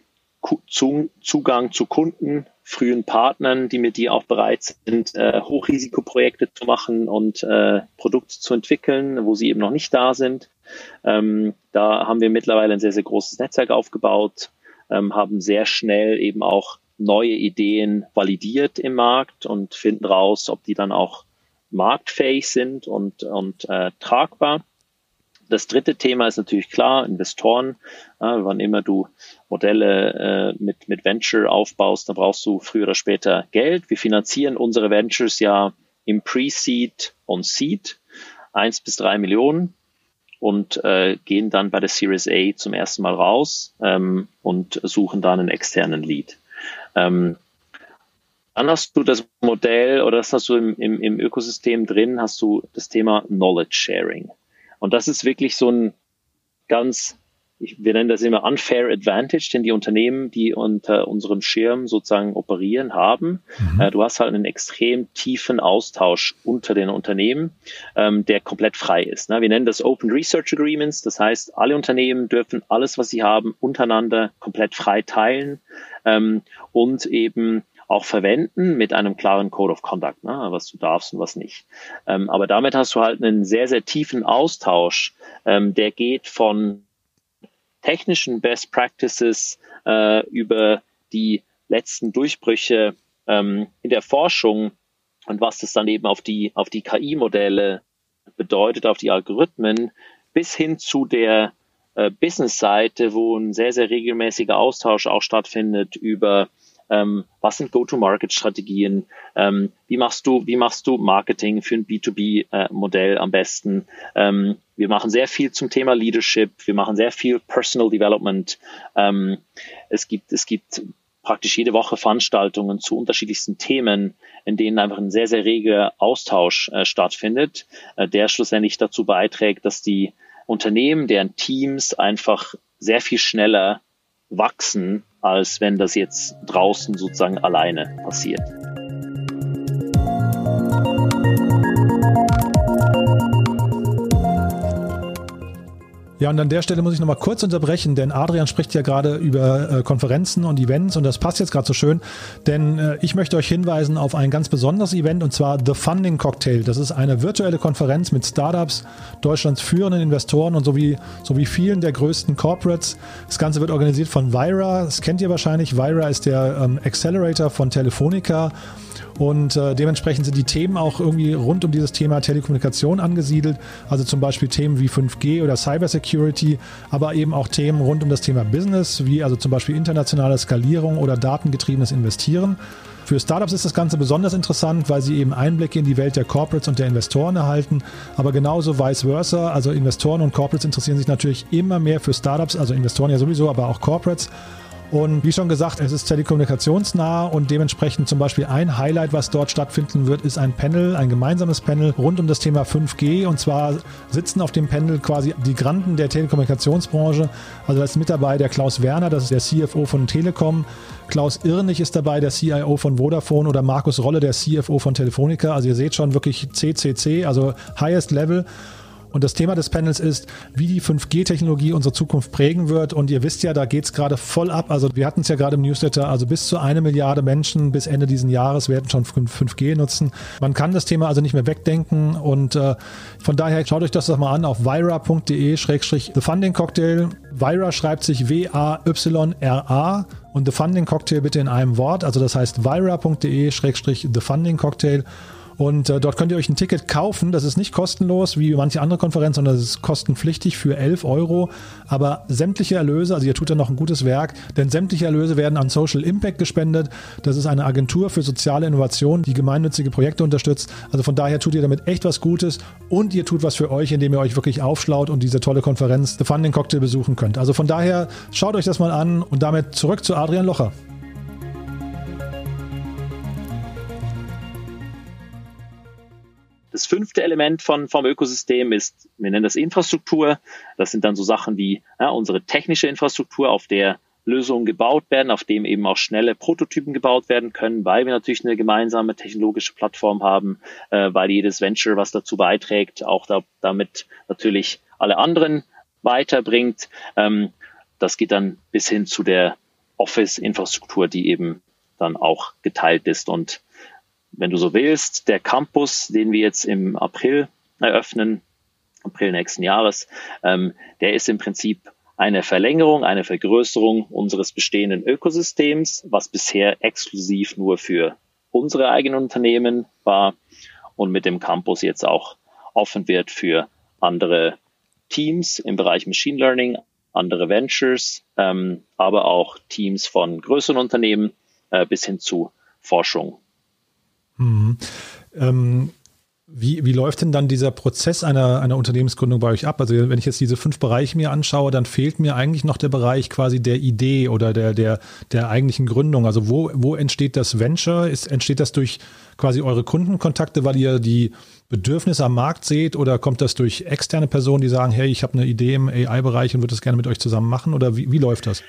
Zugang zu Kunden, frühen Partnern, die mit dir auch bereit sind, äh, Hochrisikoprojekte zu machen und äh, Produkte zu entwickeln, wo sie eben noch nicht da sind. Ähm, da haben wir mittlerweile ein sehr, sehr großes Netzwerk aufgebaut, ähm, haben sehr schnell eben auch neue Ideen validiert im Markt und finden raus, ob die dann auch marktfähig sind und, und äh, tragbar. Das dritte Thema ist natürlich klar, Investoren. Ja, wann immer du Modelle äh, mit, mit Venture aufbaust, dann brauchst du früher oder später Geld. Wir finanzieren unsere Ventures ja im Pre-Seed und Seed, eins bis drei Millionen und äh, gehen dann bei der Series A zum ersten Mal raus ähm, und suchen dann einen externen Lead. Ähm, dann hast du das Modell oder das hast du im, im, im Ökosystem drin, hast du das Thema Knowledge Sharing. Und das ist wirklich so ein ganz, ich, wir nennen das immer unfair advantage, den die Unternehmen, die unter unserem Schirm sozusagen operieren, haben. Mhm. Äh, du hast halt einen extrem tiefen Austausch unter den Unternehmen, ähm, der komplett frei ist. Ne? Wir nennen das Open Research Agreements. Das heißt, alle Unternehmen dürfen alles, was sie haben, untereinander komplett frei teilen ähm, und eben auch verwenden mit einem klaren Code of Conduct, ne, was du darfst und was nicht. Ähm, aber damit hast du halt einen sehr, sehr tiefen Austausch, ähm, der geht von technischen Best Practices äh, über die letzten Durchbrüche ähm, in der Forschung und was das dann eben auf die, auf die KI-Modelle bedeutet, auf die Algorithmen, bis hin zu der äh, Business-Seite, wo ein sehr, sehr regelmäßiger Austausch auch stattfindet über ähm, was sind Go-to-Market-Strategien, ähm, wie machst du, wie machst du Marketing für ein B2B-Modell äh, am besten. Ähm, wir machen sehr viel zum Thema Leadership, wir machen sehr viel Personal Development. Ähm, es gibt, es gibt praktisch jede Woche Veranstaltungen zu unterschiedlichsten Themen, in denen einfach ein sehr, sehr reger Austausch äh, stattfindet, äh, der schlussendlich dazu beiträgt, dass die Unternehmen, deren Teams einfach sehr viel schneller wachsen, als wenn das jetzt draußen sozusagen alleine passiert. Ja, und an der Stelle muss ich nochmal kurz unterbrechen, denn Adrian spricht ja gerade über äh, Konferenzen und Events und das passt jetzt gerade so schön, denn äh, ich möchte euch hinweisen auf ein ganz besonderes Event und zwar The Funding Cocktail. Das ist eine virtuelle Konferenz mit Startups, Deutschlands führenden Investoren und sowie, sowie vielen der größten Corporates. Das Ganze wird organisiert von Vira, das kennt ihr wahrscheinlich. Vira ist der ähm, Accelerator von Telefonica und äh, dementsprechend sind die Themen auch irgendwie rund um dieses Thema Telekommunikation angesiedelt. Also zum Beispiel Themen wie 5G oder Cybersecurity, aber eben auch Themen rund um das Thema Business, wie also zum Beispiel internationale Skalierung oder datengetriebenes Investieren. Für Startups ist das Ganze besonders interessant, weil sie eben Einblicke in die Welt der Corporates und der Investoren erhalten, aber genauso vice versa. Also Investoren und Corporates interessieren sich natürlich immer mehr für Startups, also Investoren ja sowieso, aber auch Corporates. Und wie schon gesagt, es ist telekommunikationsnah und dementsprechend zum Beispiel ein Highlight, was dort stattfinden wird, ist ein Panel, ein gemeinsames Panel rund um das Thema 5G. Und zwar sitzen auf dem Panel quasi die Granden der Telekommunikationsbranche. Also da ist mit dabei der Klaus Werner, das ist der CFO von Telekom. Klaus Irnig ist dabei, der CIO von Vodafone oder Markus Rolle, der CFO von Telefonica. Also ihr seht schon wirklich CCC, also Highest Level. Und das Thema des Panels ist, wie die 5G-Technologie unsere Zukunft prägen wird. Und ihr wisst ja, da geht es gerade voll ab. Also wir hatten es ja gerade im Newsletter, also bis zu eine Milliarde Menschen bis Ende diesen Jahres werden schon 5G nutzen. Man kann das Thema also nicht mehr wegdenken. Und äh, von daher schaut euch das doch mal an auf vira.de-the funding cocktail. Vira schreibt sich W-A-Y-R-A und The Funding Cocktail bitte in einem Wort. Also das heißt vira.de-the funding cocktail. Und äh, dort könnt ihr euch ein Ticket kaufen. Das ist nicht kostenlos wie manche andere Konferenzen, sondern es ist kostenpflichtig für 11 Euro. Aber sämtliche Erlöse, also ihr tut da noch ein gutes Werk, denn sämtliche Erlöse werden an Social Impact gespendet. Das ist eine Agentur für soziale Innovation, die gemeinnützige Projekte unterstützt. Also von daher tut ihr damit echt was Gutes und ihr tut was für euch, indem ihr euch wirklich aufschlaut und diese tolle Konferenz The Funding Cocktail besuchen könnt. Also von daher schaut euch das mal an und damit zurück zu Adrian Locher. Das fünfte Element von, vom Ökosystem ist, wir nennen das Infrastruktur. Das sind dann so Sachen wie ja, unsere technische Infrastruktur, auf der Lösungen gebaut werden, auf dem eben auch schnelle Prototypen gebaut werden können, weil wir natürlich eine gemeinsame technologische Plattform haben, äh, weil jedes Venture, was dazu beiträgt, auch da, damit natürlich alle anderen weiterbringt. Ähm, das geht dann bis hin zu der Office-Infrastruktur, die eben dann auch geteilt ist und wenn du so willst, der Campus, den wir jetzt im April eröffnen, April nächsten Jahres, ähm, der ist im Prinzip eine Verlängerung, eine Vergrößerung unseres bestehenden Ökosystems, was bisher exklusiv nur für unsere eigenen Unternehmen war und mit dem Campus jetzt auch offen wird für andere Teams im Bereich Machine Learning, andere Ventures, ähm, aber auch Teams von größeren Unternehmen äh, bis hin zu Forschung Mhm. Ähm, wie, wie läuft denn dann dieser Prozess einer, einer Unternehmensgründung bei euch ab? Also wenn ich jetzt diese fünf Bereiche mir anschaue, dann fehlt mir eigentlich noch der Bereich quasi der Idee oder der, der, der eigentlichen Gründung. Also wo, wo entsteht das Venture? Ist, entsteht das durch quasi eure Kundenkontakte, weil ihr die Bedürfnisse am Markt seht oder kommt das durch externe Personen, die sagen, hey, ich habe eine Idee im AI-Bereich und würde das gerne mit euch zusammen machen? Oder wie, wie läuft das?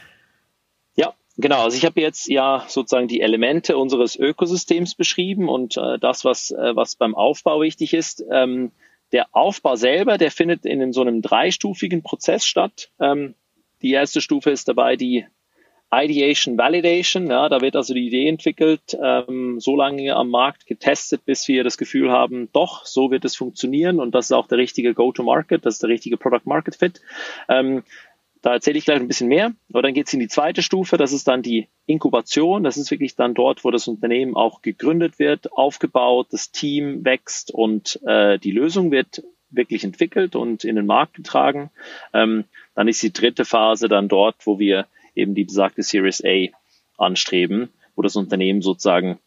Genau, also ich habe jetzt ja sozusagen die Elemente unseres Ökosystems beschrieben und äh, das, was, äh, was beim Aufbau wichtig ist. Ähm, der Aufbau selber, der findet in, so einem dreistufigen Prozess statt. Ähm, die erste Stufe ist dabei die Ideation Validation. Ja, da wird also die Idee entwickelt, ähm, so lange am Markt getestet, bis wir das Gefühl haben, doch, so wird es funktionieren und das ist auch der richtige Go-to-Market, das ist der richtige Product-Market-Fit. Ähm, da erzähle ich gleich ein bisschen mehr. Aber dann geht es in die zweite Stufe, das ist dann die Inkubation. Das ist wirklich dann dort, wo das Unternehmen auch gegründet wird, aufgebaut, das Team wächst und äh, die Lösung wird wirklich entwickelt und in den Markt getragen. Ähm, dann ist die dritte Phase dann dort, wo wir eben die besagte Series A anstreben, wo das Unternehmen sozusagen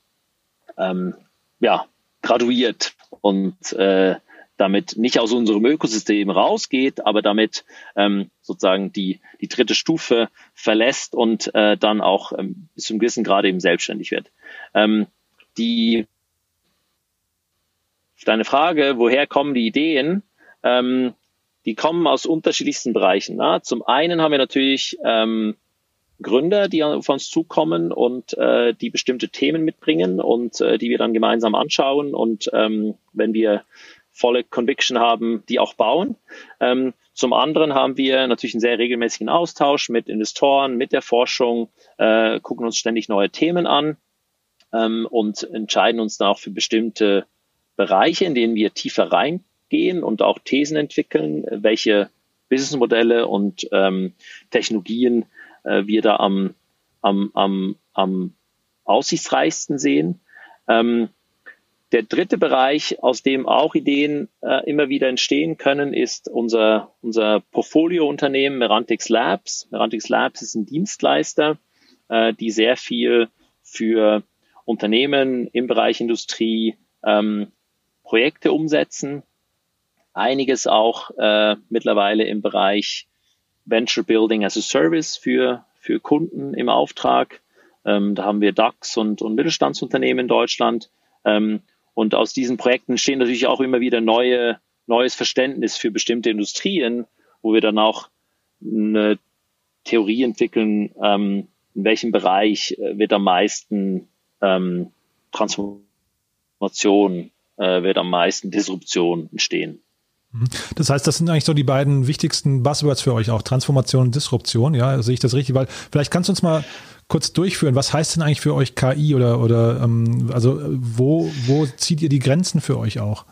ähm, ja, graduiert und äh, damit nicht aus unserem Ökosystem rausgeht, aber damit ähm, sozusagen die, die dritte Stufe verlässt und äh, dann auch ähm, bis zum gewissen Grade eben selbstständig wird. Ähm, die deine Frage, woher kommen die Ideen? Ähm, die kommen aus unterschiedlichsten Bereichen. Na? Zum einen haben wir natürlich ähm, Gründer, die auf uns zukommen und äh, die bestimmte Themen mitbringen und äh, die wir dann gemeinsam anschauen. Und ähm, wenn wir volle Conviction haben, die auch bauen. Ähm, zum anderen haben wir natürlich einen sehr regelmäßigen Austausch mit Investoren, mit der Forschung, äh, gucken uns ständig neue Themen an ähm, und entscheiden uns dann auch für bestimmte Bereiche, in denen wir tiefer reingehen und auch Thesen entwickeln, welche Businessmodelle und ähm, Technologien äh, wir da am, am, am, am aussichtsreichsten sehen. Ähm, der dritte Bereich, aus dem auch Ideen äh, immer wieder entstehen können, ist unser, unser Portfolio-Unternehmen Merantix Labs. Merantix Labs ist ein Dienstleister, äh, die sehr viel für Unternehmen im Bereich Industrie ähm, Projekte umsetzen. Einiges auch äh, mittlerweile im Bereich Venture Building as a Service für, für Kunden im Auftrag. Ähm, da haben wir DAX und, und Mittelstandsunternehmen in Deutschland. Ähm, und aus diesen Projekten entstehen natürlich auch immer wieder neue, neues Verständnis für bestimmte Industrien, wo wir dann auch eine Theorie entwickeln, ähm, in welchem Bereich äh, wird am meisten ähm, Transformation, äh, wird am meisten Disruption entstehen. Mhm. Das heißt, das sind eigentlich so die beiden wichtigsten Buzzwords für euch auch, Transformation und Disruption, ja, sehe ich das richtig? Weil vielleicht kannst du uns mal kurz durchführen. Was heißt denn eigentlich für euch KI oder, oder ähm, also wo, wo zieht ihr die Grenzen für euch auch?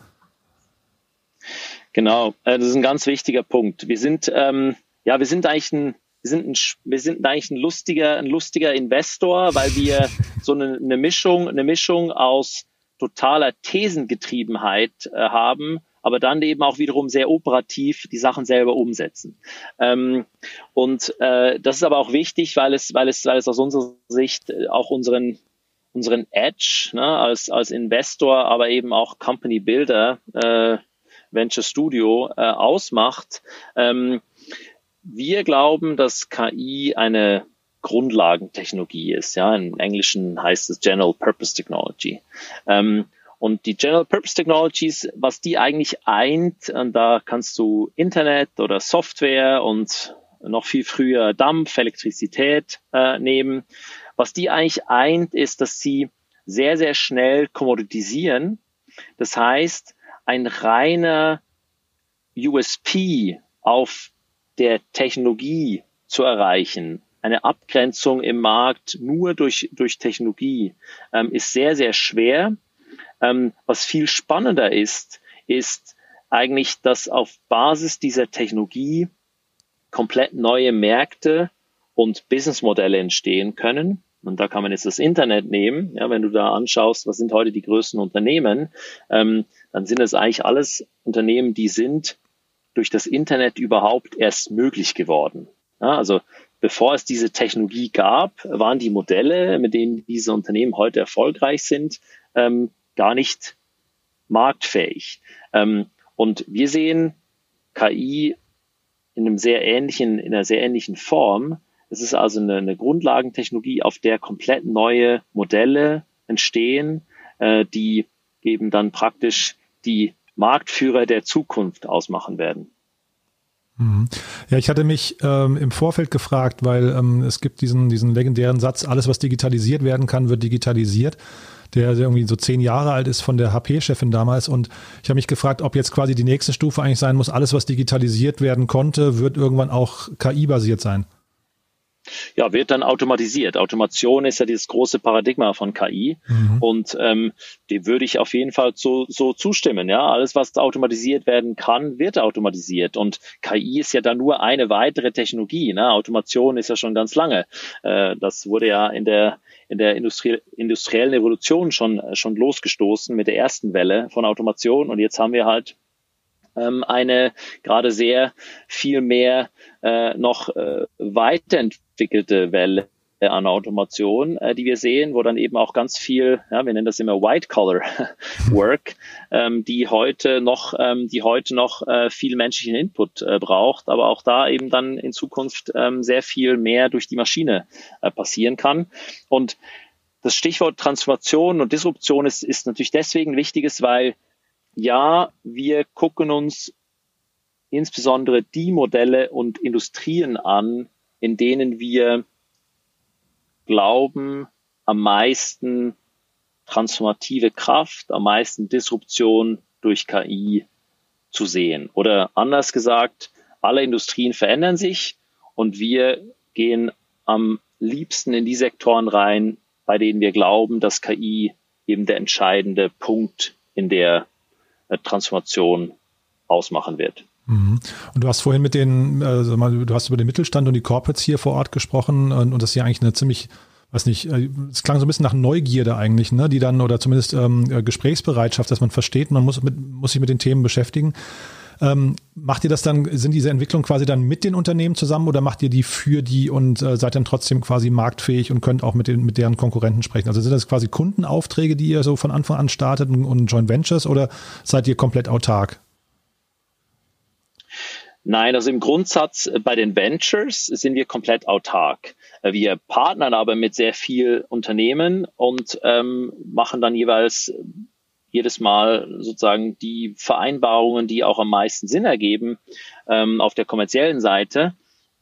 Genau, äh, das ist ein ganz wichtiger Punkt. Wir sind, ähm, ja, wir sind eigentlich ein, wir sind, ein, wir sind eigentlich ein lustiger, ein lustiger Investor, weil wir so eine, eine Mischung, eine Mischung aus totaler Thesengetriebenheit äh, haben, aber dann eben auch wiederum sehr operativ die Sachen selber umsetzen. Ähm, und äh, das ist aber auch wichtig, weil es, weil es, weil es aus unserer Sicht auch unseren unseren Edge ne, als, als Investor, aber eben auch Company Builder, äh, Venture Studio äh, ausmacht. Ähm, wir glauben, dass KI eine Grundlagentechnologie ist. Ja, im Englischen heißt es General Purpose Technology. Ähm, und die General Purpose Technologies, was die eigentlich eint, da kannst du Internet oder Software und noch viel früher Dampf, Elektrizität äh, nehmen. Was die eigentlich eint, ist, dass sie sehr, sehr schnell kommoditisieren. Das heißt, ein reiner USP auf der Technologie zu erreichen, eine Abgrenzung im Markt nur durch, durch Technologie, ähm, ist sehr, sehr schwer. Ähm, was viel spannender ist, ist eigentlich, dass auf Basis dieser Technologie komplett neue Märkte und Businessmodelle entstehen können. Und da kann man jetzt das Internet nehmen. Ja, wenn du da anschaust, was sind heute die größten Unternehmen, ähm, dann sind es eigentlich alles Unternehmen, die sind durch das Internet überhaupt erst möglich geworden. Ja, also bevor es diese Technologie gab, waren die Modelle, mit denen diese Unternehmen heute erfolgreich sind, ähm, gar nicht marktfähig. Ähm, und wir sehen KI in einem sehr ähnlichen, in einer sehr ähnlichen Form. Es ist also eine, eine Grundlagentechnologie, auf der komplett neue Modelle entstehen, äh, die eben dann praktisch die Marktführer der Zukunft ausmachen werden. Mhm. Ja, ich hatte mich ähm, im Vorfeld gefragt, weil ähm, es gibt diesen, diesen legendären Satz, alles was digitalisiert werden kann, wird digitalisiert, der irgendwie so zehn Jahre alt ist von der HP-Chefin damals. Und ich habe mich gefragt, ob jetzt quasi die nächste Stufe eigentlich sein muss, alles was digitalisiert werden konnte, wird irgendwann auch KI-basiert sein ja, wird dann automatisiert. Automation ist ja dieses große Paradigma von KI mhm. und ähm, dem würde ich auf jeden Fall so, so zustimmen. Ja, alles, was automatisiert werden kann, wird automatisiert und KI ist ja dann nur eine weitere Technologie. Ne? Automation ist ja schon ganz lange. Äh, das wurde ja in der in der Industrie, industriellen Revolution schon schon losgestoßen mit der ersten Welle von Automation und jetzt haben wir halt ähm, eine gerade sehr viel mehr äh, noch äh, weiterentwickelte Welle an Automation, äh, die wir sehen, wo dann eben auch ganz viel, ja, wir nennen das immer White Collar Work, ähm, die heute noch, ähm, die heute noch äh, viel menschlichen Input äh, braucht, aber auch da eben dann in Zukunft ähm, sehr viel mehr durch die Maschine äh, passieren kann. Und das Stichwort Transformation und Disruption ist, ist natürlich deswegen wichtiges, weil ja, wir gucken uns insbesondere die Modelle und Industrien an, in denen wir glauben, am meisten transformative Kraft, am meisten Disruption durch KI zu sehen. Oder anders gesagt, alle Industrien verändern sich und wir gehen am liebsten in die Sektoren rein, bei denen wir glauben, dass KI eben der entscheidende Punkt in der Transformation ausmachen wird. Mhm. Und du hast vorhin mit den, also du hast über den Mittelstand und die Corporates hier vor Ort gesprochen und, und das ist ja eigentlich eine ziemlich, weiß nicht, äh, es klang so ein bisschen nach Neugierde eigentlich, ne, die dann, oder zumindest ähm, äh, Gesprächsbereitschaft, dass man versteht, man muss, mit, muss sich mit den Themen beschäftigen. Ähm, macht ihr das dann, sind diese Entwicklungen quasi dann mit den Unternehmen zusammen oder macht ihr die für die und äh, seid dann trotzdem quasi marktfähig und könnt auch mit, den, mit deren Konkurrenten sprechen? Also sind das quasi Kundenaufträge, die ihr so von Anfang an startet und, und Joint Ventures oder seid ihr komplett autark? Nein, also im Grundsatz äh, bei den Ventures sind wir komplett autark. Äh, wir partnern aber mit sehr viel Unternehmen und ähm, machen dann jeweils jedes Mal sozusagen die Vereinbarungen, die auch am meisten Sinn ergeben ähm, auf der kommerziellen Seite.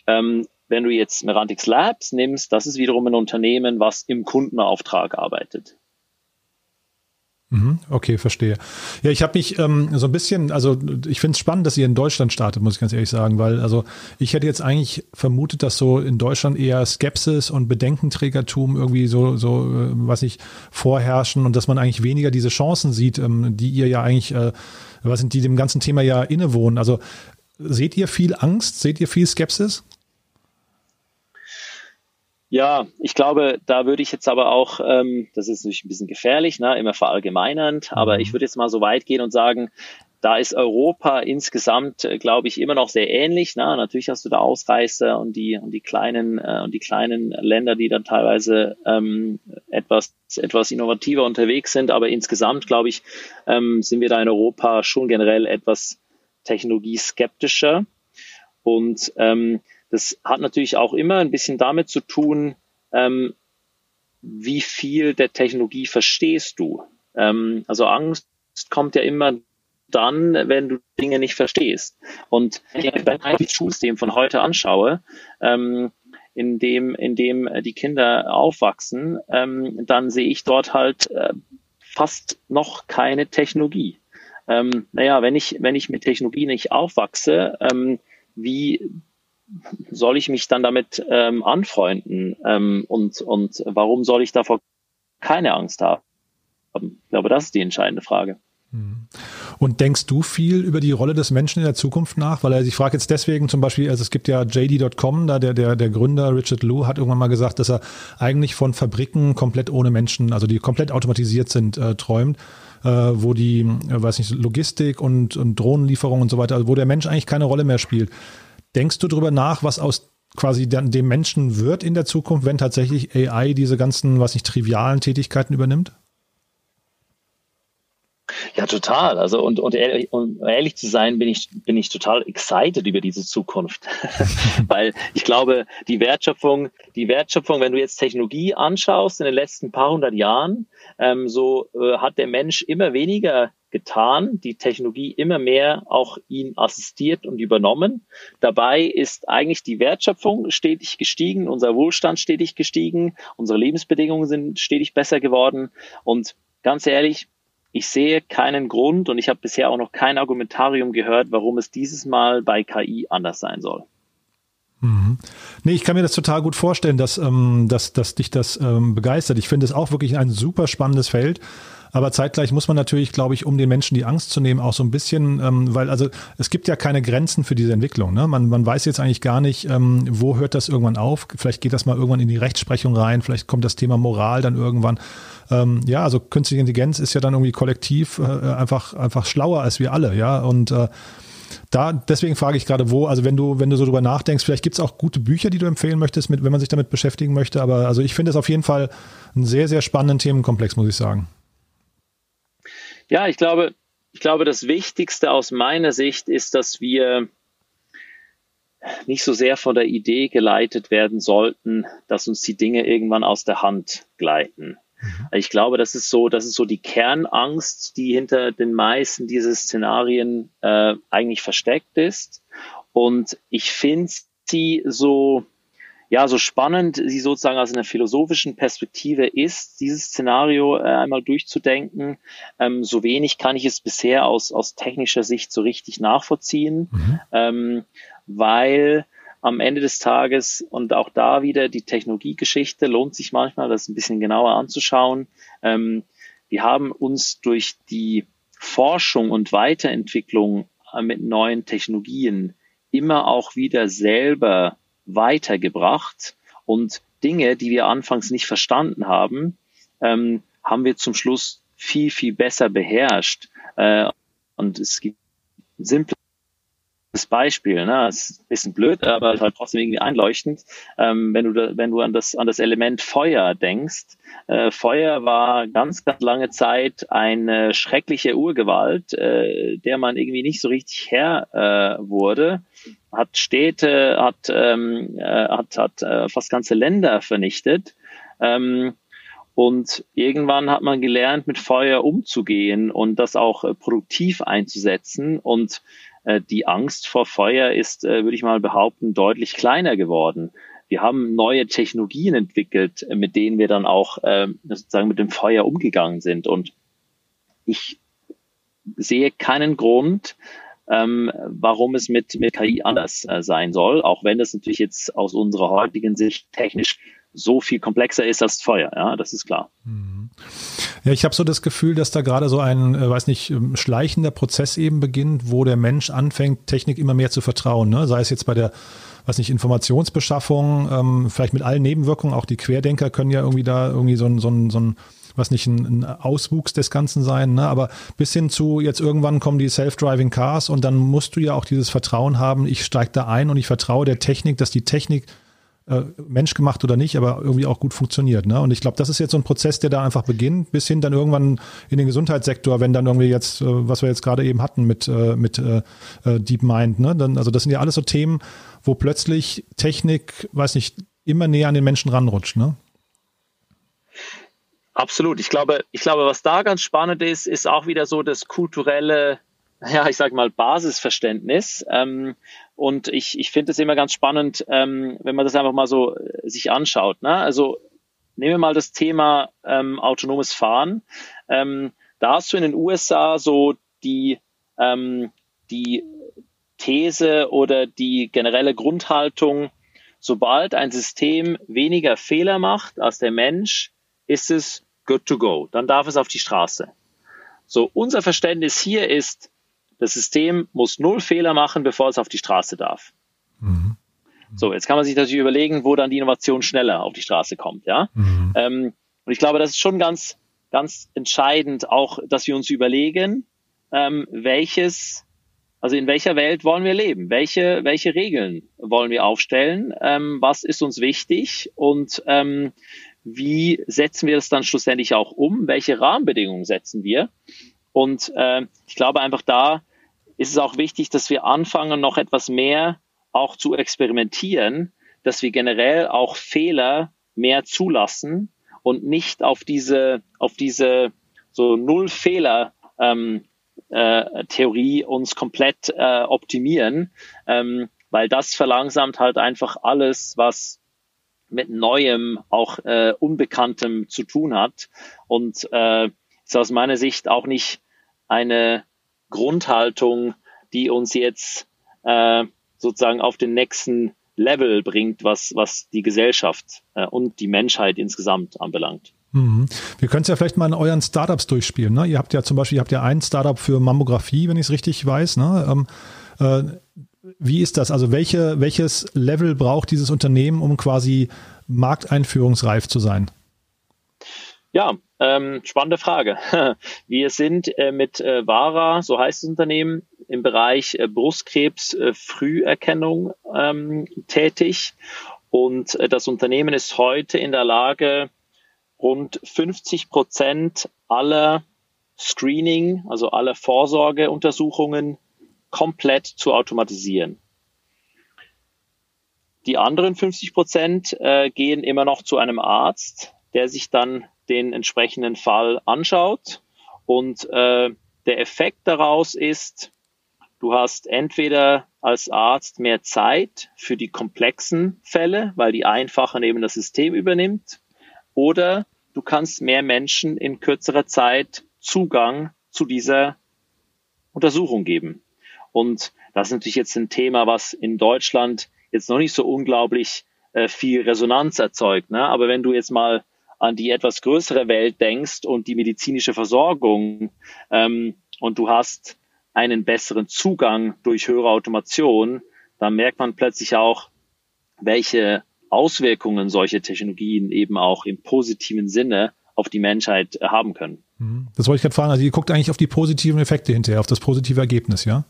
Ähm, wenn du jetzt Merantix Labs nimmst, das ist wiederum ein Unternehmen, was im Kundenauftrag arbeitet. Mhm, okay, verstehe. Ja, ich habe mich ähm, so ein bisschen, also ich finde es spannend, dass ihr in Deutschland startet, muss ich ganz ehrlich sagen, weil also ich hätte jetzt eigentlich vermutet, dass so in Deutschland eher Skepsis und Bedenkenträgertum irgendwie so, so äh, was ich vorherrschen und dass man eigentlich weniger diese Chancen sieht, ähm, die ihr ja eigentlich, äh, was sind die dem ganzen Thema ja innewohnen. Also seht ihr viel Angst, seht ihr viel Skepsis? Ja, ich glaube, da würde ich jetzt aber auch, ähm, das ist natürlich ein bisschen gefährlich, ne, immer verallgemeinernd, aber mhm. ich würde jetzt mal so weit gehen und sagen, da ist Europa insgesamt, äh, glaube ich, immer noch sehr ähnlich. Na, natürlich hast du da Ausreißer und die und die kleinen äh, und die kleinen Länder, die dann teilweise ähm, etwas etwas innovativer unterwegs sind. Aber insgesamt, glaube ich, ähm, sind wir da in Europa schon generell etwas technologieskeptischer. Und ähm, das hat natürlich auch immer ein bisschen damit zu tun, ähm, wie viel der Technologie verstehst du. Ähm, also Angst kommt ja immer dann, wenn du Dinge nicht verstehst. Und wenn ich mir das Schulsystem von heute anschaue, ähm, in dem, in dem die Kinder aufwachsen, ähm, dann sehe ich dort halt äh, fast noch keine Technologie. Ähm, naja, wenn ich, wenn ich mit Technologie nicht aufwachse, ähm, wie soll ich mich dann damit ähm, anfreunden ähm, und, und warum soll ich davor keine Angst haben? Ich glaube, das ist die entscheidende Frage. Mhm. Und denkst du viel über die Rolle des Menschen in der Zukunft nach? Weil er, ich frage jetzt deswegen zum Beispiel, also es gibt ja JD.com, da der, der, der Gründer Richard Liu hat irgendwann mal gesagt, dass er eigentlich von Fabriken komplett ohne Menschen, also die komplett automatisiert sind, äh, träumt, äh, wo die, äh, weiß nicht, Logistik und, und Drohnenlieferung und so weiter, also wo der Mensch eigentlich keine Rolle mehr spielt. Denkst du darüber nach, was aus quasi dem Menschen wird in der Zukunft, wenn tatsächlich AI diese ganzen, was nicht, trivialen Tätigkeiten übernimmt? Ja, total. Also und, und, ehrlich, um ehrlich zu sein, bin ich, bin ich total excited über diese Zukunft. Weil ich glaube, die Wertschöpfung, die Wertschöpfung, wenn du jetzt Technologie anschaust in den letzten paar hundert Jahren, ähm, so äh, hat der Mensch immer weniger getan, die Technologie immer mehr auch ihn assistiert und übernommen. Dabei ist eigentlich die Wertschöpfung stetig gestiegen, unser Wohlstand stetig gestiegen, unsere Lebensbedingungen sind stetig besser geworden und ganz ehrlich, ich sehe keinen Grund und ich habe bisher auch noch kein Argumentarium gehört, warum es dieses Mal bei KI anders sein soll. Mhm. Nee, ich kann mir das total gut vorstellen, dass, ähm, dass, dass dich das ähm, begeistert. Ich finde es auch wirklich ein super spannendes Feld. Aber zeitgleich muss man natürlich, glaube ich, um den Menschen die Angst zu nehmen, auch so ein bisschen, ähm, weil also es gibt ja keine Grenzen für diese Entwicklung. Ne? Man, man weiß jetzt eigentlich gar nicht, ähm, wo hört das irgendwann auf. Vielleicht geht das mal irgendwann in die Rechtsprechung rein, vielleicht kommt das Thema Moral dann irgendwann. Ähm, ja, also künstliche Intelligenz ist ja dann irgendwie kollektiv äh, einfach, einfach schlauer als wir alle, ja. Und äh, da, deswegen frage ich gerade, wo, also wenn du, wenn du so drüber nachdenkst, vielleicht gibt es auch gute Bücher, die du empfehlen möchtest, mit, wenn man sich damit beschäftigen möchte. Aber also ich finde es auf jeden Fall einen sehr, sehr spannenden Themenkomplex, muss ich sagen. Ja, ich glaube, ich glaube, das Wichtigste aus meiner Sicht ist, dass wir nicht so sehr von der Idee geleitet werden sollten, dass uns die Dinge irgendwann aus der Hand gleiten. Mhm. Ich glaube, das ist so, das ist so die Kernangst, die hinter den meisten dieser Szenarien äh, eigentlich versteckt ist. Und ich finde sie so, ja, so spannend sie sozusagen aus einer philosophischen Perspektive ist, dieses Szenario äh, einmal durchzudenken. Ähm, so wenig kann ich es bisher aus, aus technischer Sicht so richtig nachvollziehen, mhm. ähm, weil am Ende des Tages und auch da wieder die Technologiegeschichte lohnt sich manchmal, das ein bisschen genauer anzuschauen. Ähm, wir haben uns durch die Forschung und Weiterentwicklung äh, mit neuen Technologien immer auch wieder selber weitergebracht und Dinge, die wir anfangs nicht verstanden haben, ähm, haben wir zum Schluss viel, viel besser beherrscht. Äh, und es gibt ein simples Beispiel, ne? Das ist ein bisschen blöd, aber halt trotzdem irgendwie einleuchtend. Ähm, wenn du da, wenn du an das an das Element Feuer denkst, äh, Feuer war ganz ganz lange Zeit eine schreckliche Urgewalt, äh, der man irgendwie nicht so richtig Herr äh, wurde hat Städte, hat, ähm, äh, hat, hat äh, fast ganze Länder vernichtet. Ähm, und irgendwann hat man gelernt, mit Feuer umzugehen und das auch äh, produktiv einzusetzen. Und die Angst vor Feuer ist, äh, würde ich mal behaupten, deutlich kleiner geworden. Wir haben neue Technologien entwickelt, äh, mit denen wir dann auch äh, sozusagen mit dem Feuer umgegangen sind. Und ich sehe keinen Grund, ähm, warum es mit, mit KI anders äh, sein soll, auch wenn das natürlich jetzt aus unserer heutigen Sicht technisch so viel komplexer ist als Feuer, ja, das ist klar. Mhm. Ja, ich habe so das Gefühl, dass da gerade so ein, äh, weiß nicht, ähm, schleichender Prozess eben beginnt, wo der Mensch anfängt, Technik immer mehr zu vertrauen. Ne? Sei es jetzt bei der was nicht, Informationsbeschaffung, ähm, vielleicht mit allen Nebenwirkungen, auch die Querdenker können ja irgendwie da irgendwie so ein, so ein, so ein was nicht ein, ein Auswuchs des Ganzen sein, ne? aber bis hin zu jetzt irgendwann kommen die Self-Driving Cars und dann musst du ja auch dieses Vertrauen haben, ich steige da ein und ich vertraue der Technik, dass die Technik äh, menschgemacht oder nicht, aber irgendwie auch gut funktioniert. Ne? Und ich glaube, das ist jetzt so ein Prozess, der da einfach beginnt, bis hin dann irgendwann in den Gesundheitssektor, wenn dann irgendwie jetzt, äh, was wir jetzt gerade eben hatten mit, äh, mit äh, DeepMind, ne? dann, also das sind ja alles so Themen, wo plötzlich Technik, weiß nicht, immer näher an den Menschen ranrutscht. Ne? Absolut. Ich glaube, ich glaube, was da ganz spannend ist, ist auch wieder so das kulturelle, ja, ich sag mal, Basisverständnis. Ähm, und ich, ich finde es immer ganz spannend, ähm, wenn man das einfach mal so äh, sich anschaut. Ne? Also nehmen wir mal das Thema ähm, autonomes Fahren. Ähm, da hast du in den USA so die, ähm, die These oder die generelle Grundhaltung, sobald ein System weniger Fehler macht als der Mensch, ist es good to go. Dann darf es auf die Straße. So, unser Verständnis hier ist, das System muss null Fehler machen, bevor es auf die Straße darf. Mhm. So, jetzt kann man sich natürlich überlegen, wo dann die Innovation schneller auf die Straße kommt, ja. Mhm. Ähm, und ich glaube, das ist schon ganz, ganz entscheidend, auch, dass wir uns überlegen, ähm, welches, also in welcher Welt wollen wir leben? Welche, welche Regeln wollen wir aufstellen? Ähm, was ist uns wichtig? Und ähm, wie setzen wir das dann schlussendlich auch um? Welche Rahmenbedingungen setzen wir? Und äh, ich glaube einfach da ist es auch wichtig, dass wir anfangen, noch etwas mehr auch zu experimentieren, dass wir generell auch Fehler mehr zulassen und nicht auf diese, auf diese so Null Fehler ähm, äh, Theorie uns komplett äh, optimieren, ähm, weil das verlangsamt halt einfach alles, was mit Neuem, auch äh, Unbekanntem zu tun hat. Und äh, ist aus meiner Sicht auch nicht eine Grundhaltung, die uns jetzt äh, sozusagen auf den nächsten Level bringt, was, was die Gesellschaft äh, und die Menschheit insgesamt anbelangt. Mhm. Wir können es ja vielleicht mal in euren Startups durchspielen. Ne? Ihr habt ja zum Beispiel, ihr habt ja ein Startup für Mammographie, wenn ich es richtig weiß. Ne? Ähm, äh, wie ist das? Also welche, welches Level braucht dieses Unternehmen, um quasi markteinführungsreif zu sein? Ja, ähm, spannende Frage. Wir sind äh, mit äh, VARA, so heißt das Unternehmen, im Bereich äh, Brustkrebs äh, Früherkennung ähm, tätig. Und äh, das Unternehmen ist heute in der Lage, rund 50 Prozent aller Screening, also aller Vorsorgeuntersuchungen komplett zu automatisieren. Die anderen 50 Prozent äh, gehen immer noch zu einem Arzt, der sich dann den entsprechenden Fall anschaut. Und äh, der Effekt daraus ist, du hast entweder als Arzt mehr Zeit für die komplexen Fälle, weil die einfachen eben das System übernimmt, oder du kannst mehr Menschen in kürzerer Zeit Zugang zu dieser Untersuchung geben. Und das ist natürlich jetzt ein Thema, was in Deutschland jetzt noch nicht so unglaublich äh, viel Resonanz erzeugt. Ne? Aber wenn du jetzt mal an die etwas größere Welt denkst und die medizinische Versorgung ähm, und du hast einen besseren Zugang durch höhere Automation, dann merkt man plötzlich auch, welche Auswirkungen solche Technologien eben auch im positiven Sinne auf die Menschheit haben können. Mhm. Das wollte ich gerade fragen. Also ihr guckt eigentlich auf die positiven Effekte hinterher, auf das positive Ergebnis, ja?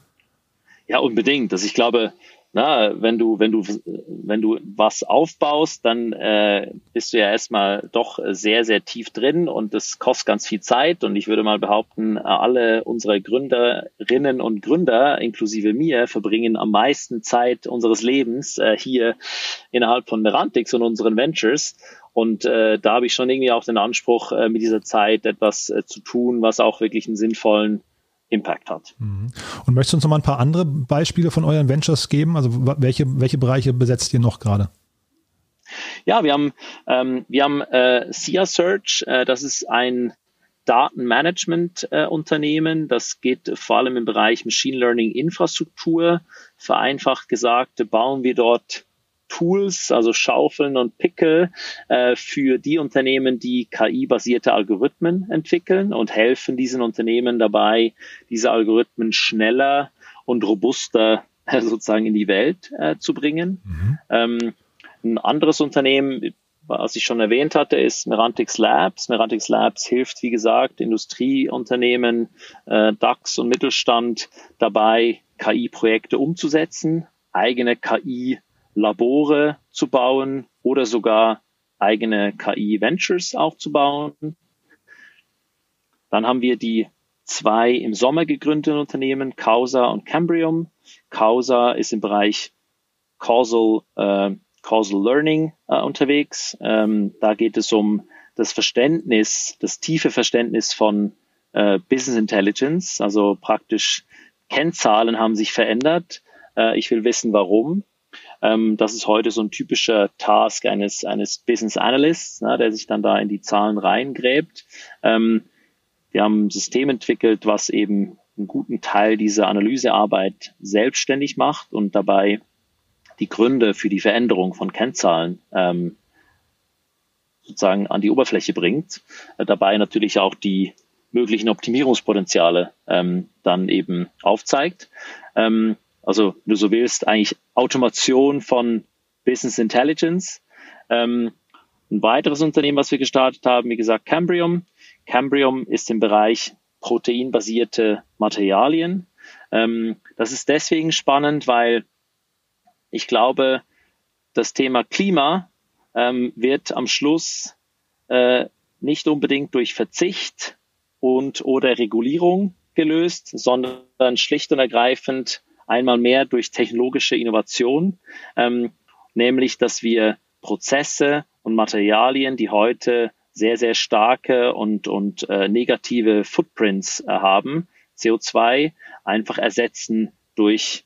Ja, unbedingt. Also ich glaube, na, wenn du, wenn du, wenn du was aufbaust, dann äh, bist du ja erstmal doch sehr, sehr tief drin und das kostet ganz viel Zeit. Und ich würde mal behaupten, alle unsere Gründerinnen und Gründer, inklusive mir, verbringen am meisten Zeit unseres Lebens äh, hier innerhalb von Merantix und unseren Ventures. Und äh, da habe ich schon irgendwie auch den Anspruch, äh, mit dieser Zeit etwas äh, zu tun, was auch wirklich einen sinnvollen Impact hat. Mhm. Und möchtest du uns noch mal ein paar andere Beispiele von euren Ventures geben? Also welche, welche Bereiche besetzt ihr noch gerade? Ja, wir haben, ähm, wir haben äh, SIA Search, äh, das ist ein Datenmanagement-Unternehmen. Äh, das geht vor allem im Bereich Machine Learning Infrastruktur. Vereinfacht gesagt, bauen wir dort Tools, also Schaufeln und Pickel äh, für die Unternehmen, die KI-basierte Algorithmen entwickeln und helfen diesen Unternehmen dabei, diese Algorithmen schneller und robuster sozusagen in die Welt äh, zu bringen. Mhm. Ähm, ein anderes Unternehmen, was ich schon erwähnt hatte, ist Merantix Labs. Merantix Labs hilft, wie gesagt, Industrieunternehmen, äh, DAX und Mittelstand dabei, KI-Projekte umzusetzen, eigene KI-Labore zu bauen oder sogar eigene KI-Ventures aufzubauen. Dann haben wir die zwei im Sommer gegründeten Unternehmen, Causa und Cambrium. Causa ist im Bereich Causal äh, Causal Learning äh, unterwegs. Ähm, da geht es um das Verständnis, das tiefe Verständnis von äh, Business Intelligence. Also praktisch Kennzahlen haben sich verändert. Äh, ich will wissen, warum. Ähm, das ist heute so ein typischer Task eines, eines Business Analysts, na, der sich dann da in die Zahlen reingräbt. Ähm, wir haben ein System entwickelt, was eben einen guten Teil dieser Analysearbeit selbstständig macht und dabei die Gründe für die Veränderung von Kennzahlen ähm, sozusagen an die Oberfläche bringt, äh, dabei natürlich auch die möglichen Optimierungspotenziale ähm, dann eben aufzeigt. Ähm, also, du so willst, eigentlich Automation von Business Intelligence. Ähm, ein weiteres Unternehmen, was wir gestartet haben, wie gesagt, Cambrium. Cambrium ist im Bereich proteinbasierte Materialien. Ähm, das ist deswegen spannend, weil ich glaube, das Thema Klima ähm, wird am Schluss äh, nicht unbedingt durch Verzicht und oder Regulierung gelöst, sondern schlicht und ergreifend einmal mehr durch technologische Innovation, ähm, nämlich dass wir Prozesse und Materialien, die heute sehr, sehr starke und, und äh, negative Footprints äh, haben, CO2, einfach ersetzen durch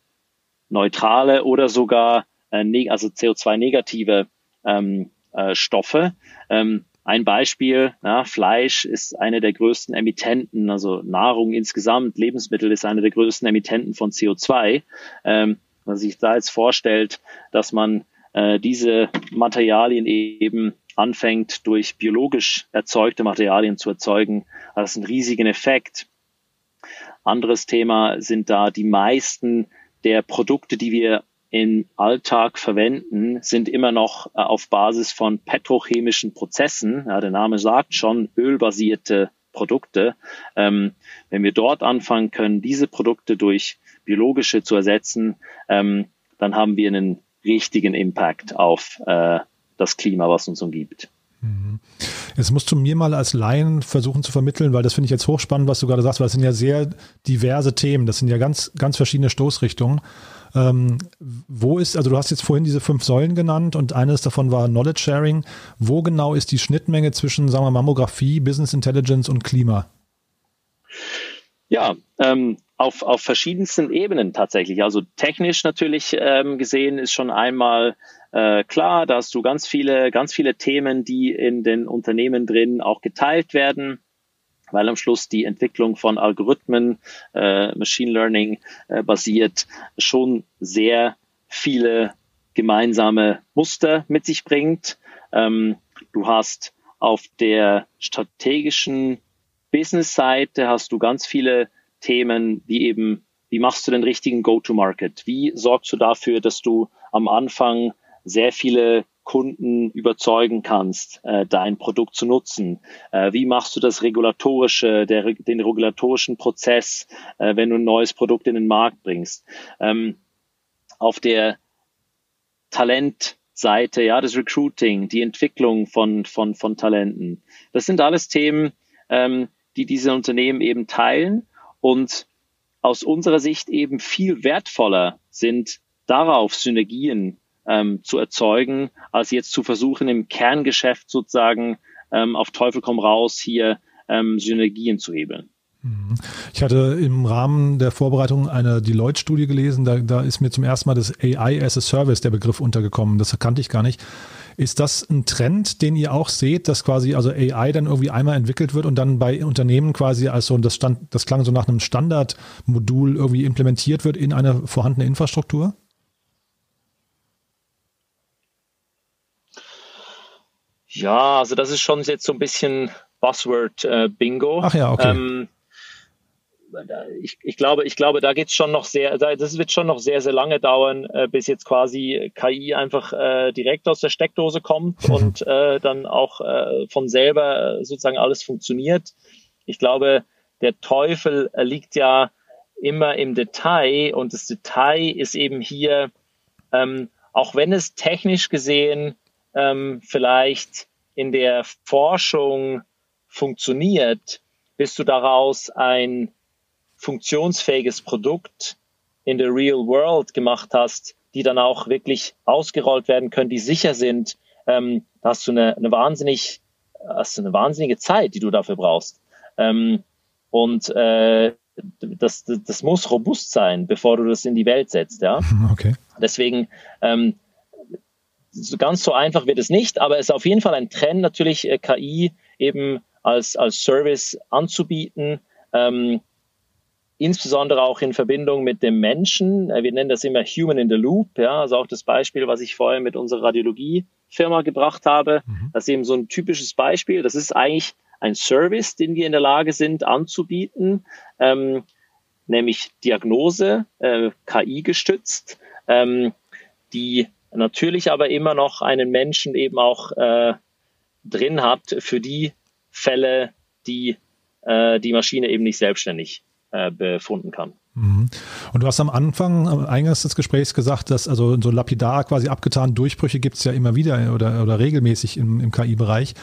neutrale oder sogar äh, also CO2-negative ähm, äh, Stoffe. Ähm, ein Beispiel, ja, Fleisch ist eine der größten Emittenten, also Nahrung insgesamt, Lebensmittel ist eine der größten Emittenten von CO2. Ähm, wenn man sich da jetzt vorstellt, dass man äh, diese Materialien eben anfängt, durch biologisch erzeugte Materialien zu erzeugen, hat das einen riesigen Effekt. Anderes Thema sind da die meisten der Produkte, die wir im Alltag verwenden, sind immer noch äh, auf Basis von petrochemischen Prozessen. Ja, der Name sagt schon, ölbasierte Produkte. Ähm, wenn wir dort anfangen können, diese Produkte durch biologische zu ersetzen, ähm, dann haben wir einen richtigen Impact auf äh, das Klima, was uns umgibt. Mhm. Jetzt musst du mir mal als Laien versuchen zu vermitteln, weil das finde ich jetzt hochspannend, was du gerade sagst, weil es sind ja sehr diverse Themen, das sind ja ganz, ganz verschiedene Stoßrichtungen. Ähm, wo ist, also du hast jetzt vorhin diese fünf Säulen genannt und eines davon war Knowledge Sharing. Wo genau ist die Schnittmenge zwischen, sagen wir, Mammographie, Business Intelligence und Klima? Ja, ähm, auf, auf verschiedensten Ebenen tatsächlich. Also technisch natürlich ähm, gesehen ist schon einmal äh, klar, da hast du ganz viele, ganz viele Themen, die in den Unternehmen drin auch geteilt werden weil am Schluss die Entwicklung von Algorithmen, äh, Machine Learning äh, basiert, schon sehr viele gemeinsame Muster mit sich bringt. Ähm, du hast auf der strategischen Business-Seite hast du ganz viele Themen, wie eben, wie machst du den richtigen Go-to-Market? Wie sorgst du dafür, dass du am Anfang sehr viele Kunden überzeugen kannst, äh, dein Produkt zu nutzen? Äh, wie machst du das regulatorische, der, den regulatorischen Prozess, äh, wenn du ein neues Produkt in den Markt bringst? Ähm, auf der Talentseite, ja, das Recruiting, die Entwicklung von, von, von Talenten. Das sind alles Themen, ähm, die diese Unternehmen eben teilen und aus unserer Sicht eben viel wertvoller sind, darauf Synergien ähm, zu erzeugen, als jetzt zu versuchen, im Kerngeschäft sozusagen ähm, auf Teufel komm raus hier ähm, Synergien zu hebeln. Mhm. Ich hatte im Rahmen der Vorbereitung eine Deloitte-Studie gelesen, da, da ist mir zum ersten Mal das AI as a Service, der Begriff untergekommen, das kannte ich gar nicht. Ist das ein Trend, den ihr auch seht, dass quasi also AI dann irgendwie einmal entwickelt wird und dann bei Unternehmen quasi als so, das, stand, das klang so nach einem Standardmodul irgendwie implementiert wird in eine vorhandene Infrastruktur? Ja, also das ist schon jetzt so ein bisschen Buzzword-Bingo. Ach ja, okay. Ähm, ich, ich glaube, ich glaube, da geht's schon noch sehr, das wird schon noch sehr, sehr lange dauern, äh, bis jetzt quasi KI einfach äh, direkt aus der Steckdose kommt und äh, dann auch äh, von selber sozusagen alles funktioniert. Ich glaube, der Teufel liegt ja immer im Detail und das Detail ist eben hier, ähm, auch wenn es technisch gesehen ähm, vielleicht in der Forschung funktioniert, bis du daraus ein funktionsfähiges Produkt in der Real World gemacht hast, die dann auch wirklich ausgerollt werden können, die sicher sind, ähm, da hast du eine, eine wahnsinnig, hast du eine wahnsinnige Zeit, die du dafür brauchst. Ähm, und äh, das, das, das muss robust sein, bevor du das in die Welt setzt, ja. Okay. Deswegen ähm, so ganz so einfach wird es nicht, aber es ist auf jeden Fall ein Trend, natürlich äh, KI eben als, als Service anzubieten, ähm, insbesondere auch in Verbindung mit dem Menschen. Äh, wir nennen das immer Human in the Loop, ja, also auch das Beispiel, was ich vorher mit unserer Radiologiefirma gebracht habe, mhm. das ist eben so ein typisches Beispiel. Das ist eigentlich ein Service, den wir in der Lage sind anzubieten, ähm, nämlich Diagnose, äh, KI gestützt, ähm, die natürlich aber immer noch einen Menschen eben auch äh, drin hat für die Fälle, die äh, die Maschine eben nicht selbstständig äh, befunden kann. Mhm. Und du hast am Anfang, am Eingangs des Gesprächs gesagt, dass also so lapidar quasi abgetan Durchbrüche gibt es ja immer wieder oder, oder regelmäßig im, im KI-Bereich.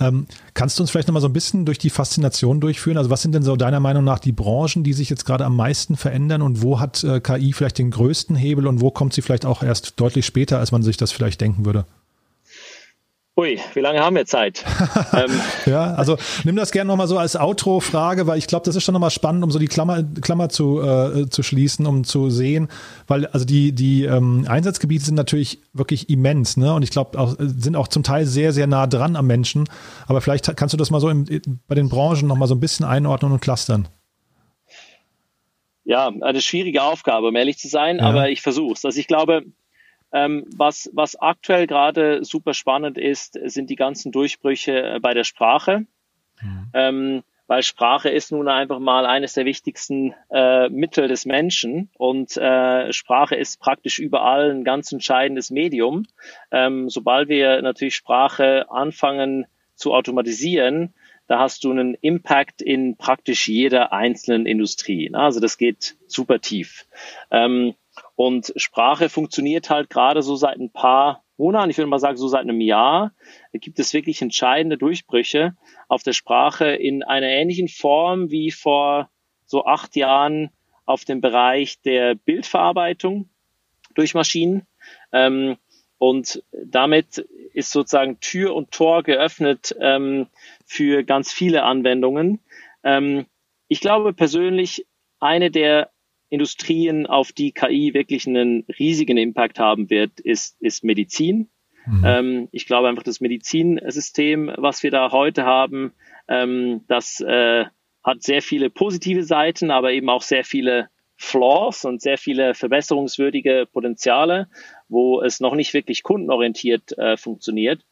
Ähm, kannst du uns vielleicht nochmal so ein bisschen durch die Faszination durchführen? Also was sind denn so deiner Meinung nach die Branchen, die sich jetzt gerade am meisten verändern und wo hat äh, KI vielleicht den größten Hebel und wo kommt sie vielleicht auch erst deutlich später, als man sich das vielleicht denken würde? Ui, wie lange haben wir Zeit? ähm. Ja, also nimm das gerne nochmal so als Outro-Frage, weil ich glaube, das ist schon nochmal spannend, um so die Klammer, Klammer zu, äh, zu schließen, um zu sehen, weil also die, die ähm, Einsatzgebiete sind natürlich wirklich immens, ne? Und ich glaube, auch, sind auch zum Teil sehr, sehr nah dran am Menschen. Aber vielleicht kannst du das mal so im, bei den Branchen nochmal so ein bisschen einordnen und clustern. Ja, eine schwierige Aufgabe, um ehrlich zu sein, ja. aber ich versuche es. Also ich glaube, ähm, was, was aktuell gerade super spannend ist, sind die ganzen Durchbrüche äh, bei der Sprache. Mhm. Ähm, weil Sprache ist nun einfach mal eines der wichtigsten äh, Mittel des Menschen und äh, Sprache ist praktisch überall ein ganz entscheidendes Medium. Ähm, sobald wir natürlich Sprache anfangen zu automatisieren, da hast du einen Impact in praktisch jeder einzelnen Industrie. Also das geht super tief. Ähm, und Sprache funktioniert halt gerade so seit ein paar Monaten, ich würde mal sagen so seit einem Jahr, gibt es wirklich entscheidende Durchbrüche auf der Sprache in einer ähnlichen Form wie vor so acht Jahren auf dem Bereich der Bildverarbeitung durch Maschinen. Ähm, und damit ist sozusagen Tür und Tor geöffnet ähm, für ganz viele Anwendungen. Ähm, ich glaube persönlich, eine der Industrien, auf die KI wirklich einen riesigen Impact haben wird, ist, ist Medizin. Mhm. Ähm, ich glaube einfach, das Medizinsystem, was wir da heute haben, ähm, das äh, hat sehr viele positive Seiten, aber eben auch sehr viele Flaws und sehr viele verbesserungswürdige Potenziale, wo es noch nicht wirklich kundenorientiert äh, funktioniert.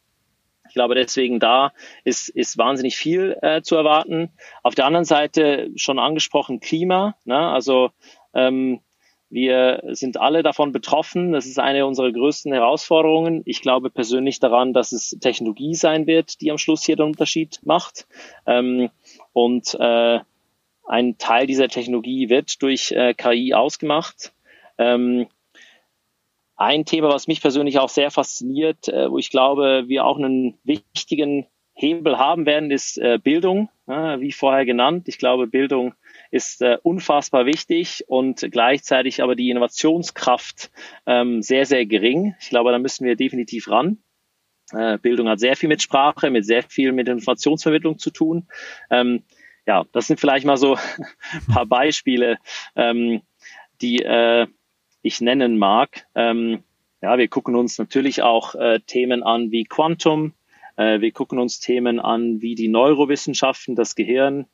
Ich glaube, deswegen da ist, ist wahnsinnig viel äh, zu erwarten. Auf der anderen Seite schon angesprochen Klima. Ne? Also ähm, wir sind alle davon betroffen. Das ist eine unserer größten Herausforderungen. Ich glaube persönlich daran, dass es Technologie sein wird, die am Schluss hier den Unterschied macht. Ähm, und äh, ein Teil dieser Technologie wird durch äh, KI ausgemacht. Ähm, ein Thema, was mich persönlich auch sehr fasziniert, äh, wo ich glaube, wir auch einen wichtigen Hebel haben werden, ist äh, Bildung, wie vorher genannt. Ich glaube, Bildung ist äh, unfassbar wichtig und gleichzeitig aber die Innovationskraft ähm, sehr, sehr gering. Ich glaube, da müssen wir definitiv ran. Äh, Bildung hat sehr viel mit Sprache, mit sehr viel mit Informationsvermittlung zu tun. Ähm, ja, das sind vielleicht mal so ein paar Beispiele, ähm, die äh, ich nennen mag. Ähm, ja, wir gucken uns natürlich auch äh, Themen an wie Quantum. Äh, wir gucken uns Themen an wie die Neurowissenschaften, das Gehirn,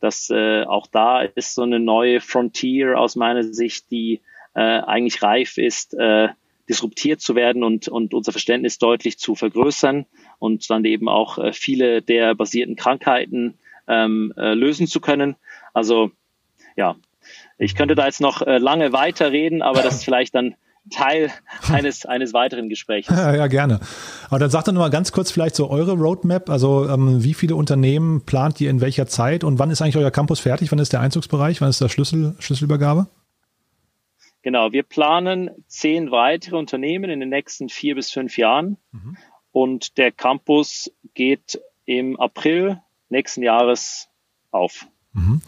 dass äh, auch da ist so eine neue Frontier aus meiner Sicht, die äh, eigentlich reif ist, äh, disruptiert zu werden und, und unser Verständnis deutlich zu vergrößern und dann eben auch äh, viele der basierten Krankheiten ähm, äh, lösen zu können. Also ja, ich könnte da jetzt noch äh, lange weiterreden, aber das ist vielleicht dann Teil eines, eines weiteren Gesprächs. Ja, ja, gerne. Aber dann sagt doch noch mal ganz kurz vielleicht so eure Roadmap. Also ähm, wie viele Unternehmen plant ihr in welcher Zeit und wann ist eigentlich euer Campus fertig? Wann ist der Einzugsbereich? Wann ist der Schlüssel, Schlüsselübergabe? Genau, wir planen zehn weitere Unternehmen in den nächsten vier bis fünf Jahren. Mhm. Und der Campus geht im April nächsten Jahres auf. Mhm.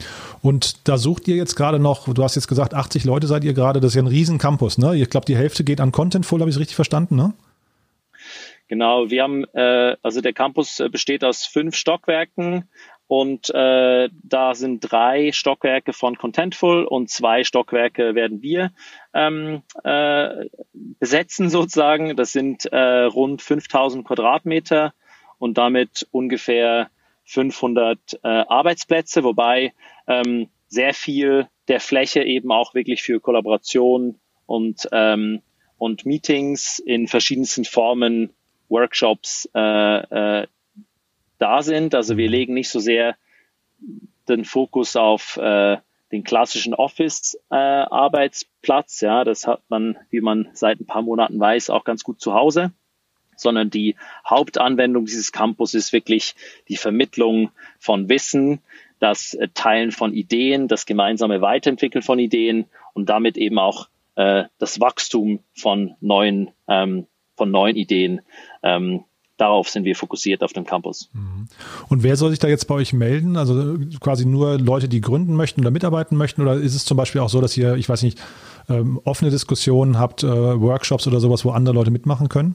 Und da sucht ihr jetzt gerade noch, du hast jetzt gesagt, 80 Leute seid ihr gerade, das ist ja ein riesen Campus, ne? Ich glaube, die Hälfte geht an Contentful, habe ich es richtig verstanden, ne? Genau, wir haben, äh, also der Campus äh, besteht aus fünf Stockwerken und äh, da sind drei Stockwerke von Contentful und zwei Stockwerke werden wir ähm, äh, besetzen sozusagen. Das sind äh, rund 5000 Quadratmeter und damit ungefähr 500 äh, Arbeitsplätze, wobei ähm, sehr viel der Fläche eben auch wirklich für Kollaboration und, ähm, und Meetings in verschiedensten Formen, Workshops äh, äh, da sind. Also wir legen nicht so sehr den Fokus auf äh, den klassischen Office-Arbeitsplatz. Äh, ja, das hat man, wie man seit ein paar Monaten weiß, auch ganz gut zu Hause sondern die Hauptanwendung dieses Campus ist wirklich die Vermittlung von Wissen, das äh, Teilen von Ideen, das gemeinsame Weiterentwickeln von Ideen und damit eben auch äh, das Wachstum von neuen, ähm, von neuen Ideen. Ähm, darauf sind wir fokussiert auf dem Campus. Mhm. Und wer soll sich da jetzt bei euch melden? Also quasi nur Leute, die gründen möchten oder mitarbeiten möchten? Oder ist es zum Beispiel auch so, dass ihr, ich weiß nicht, ähm, offene Diskussionen habt, äh, Workshops oder sowas, wo andere Leute mitmachen können?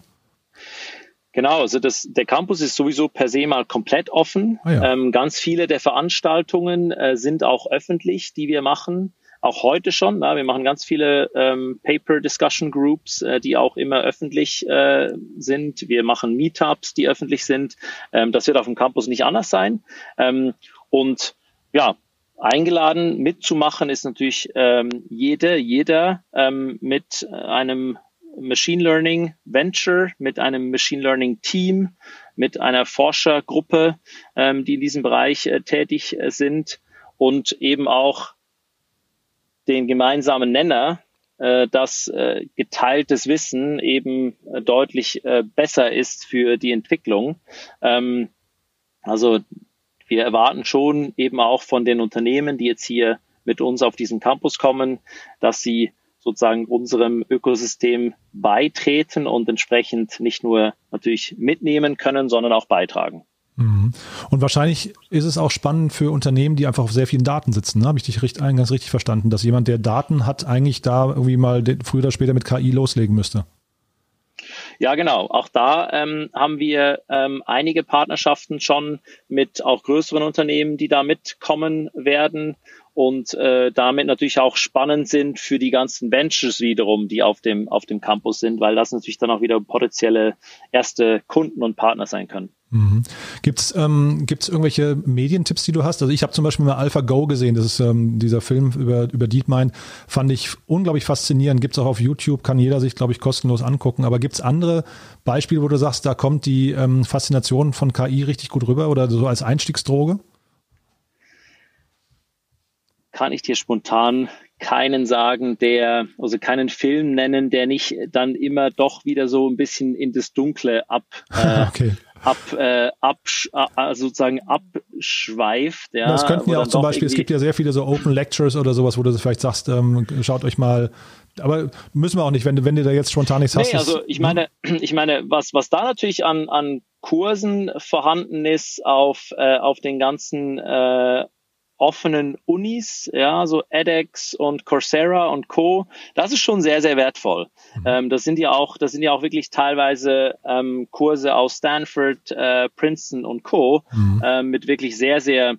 Genau, also das, der Campus ist sowieso per se mal komplett offen. Oh ja. ähm, ganz viele der Veranstaltungen äh, sind auch öffentlich, die wir machen. Auch heute schon. Na, wir machen ganz viele ähm, Paper Discussion Groups, äh, die auch immer öffentlich äh, sind. Wir machen Meetups, die öffentlich sind. Ähm, das wird auf dem Campus nicht anders sein. Ähm, und ja, eingeladen mitzumachen ist natürlich ähm, jede, jeder ähm, mit einem Machine Learning Venture, mit einem Machine Learning Team, mit einer Forschergruppe, ähm, die in diesem Bereich äh, tätig äh, sind und eben auch den gemeinsamen Nenner, äh, dass äh, geteiltes Wissen eben äh, deutlich äh, besser ist für die Entwicklung. Ähm, also wir erwarten schon eben auch von den Unternehmen, die jetzt hier mit uns auf diesen Campus kommen, dass sie sozusagen unserem Ökosystem beitreten und entsprechend nicht nur natürlich mitnehmen können, sondern auch beitragen. Mhm. Und wahrscheinlich ist es auch spannend für Unternehmen, die einfach auf sehr vielen Daten sitzen. Ne? Habe ich dich richtig, ganz richtig verstanden, dass jemand, der Daten hat, eigentlich da irgendwie mal früher oder später mit KI loslegen müsste. Ja, genau. Auch da ähm, haben wir ähm, einige Partnerschaften schon mit auch größeren Unternehmen, die da mitkommen werden und äh, damit natürlich auch spannend sind für die ganzen Ventures wiederum, die auf dem, auf dem Campus sind, weil das natürlich dann auch wieder potenzielle erste Kunden und Partner sein können. Mhm. Gibt es ähm, gibt's irgendwelche Medientipps, die du hast? Also ich habe zum Beispiel mal AlphaGo gesehen, das ist ähm, dieser Film über, über DeepMind, fand ich unglaublich faszinierend. Gibt es auch auf YouTube, kann jeder sich, glaube ich, kostenlos angucken. Aber gibt es andere Beispiele, wo du sagst, da kommt die ähm, Faszination von KI richtig gut rüber oder so als Einstiegsdroge? Kann ich dir spontan keinen sagen, der, also keinen Film nennen, der nicht dann immer doch wieder so ein bisschen in das Dunkle ab, äh, okay. ab, äh, ab äh, sozusagen abschweift. Ja, das könnten ja auch zum Beispiel, es gibt ja sehr viele so Open Lectures oder sowas, wo du vielleicht sagst, ähm, schaut euch mal aber müssen wir auch nicht, wenn, wenn du da jetzt spontan nichts hast. Nee, also ich meine, ich meine, was, was da natürlich an, an Kursen vorhanden ist auf, äh, auf den ganzen äh, offenen Unis, ja, so edX und Coursera und Co. Das ist schon sehr, sehr wertvoll. Mhm. Ähm, das sind ja auch, das sind ja auch wirklich teilweise ähm, Kurse aus Stanford, äh, Princeton und Co. Mhm. Ähm, mit wirklich sehr, sehr,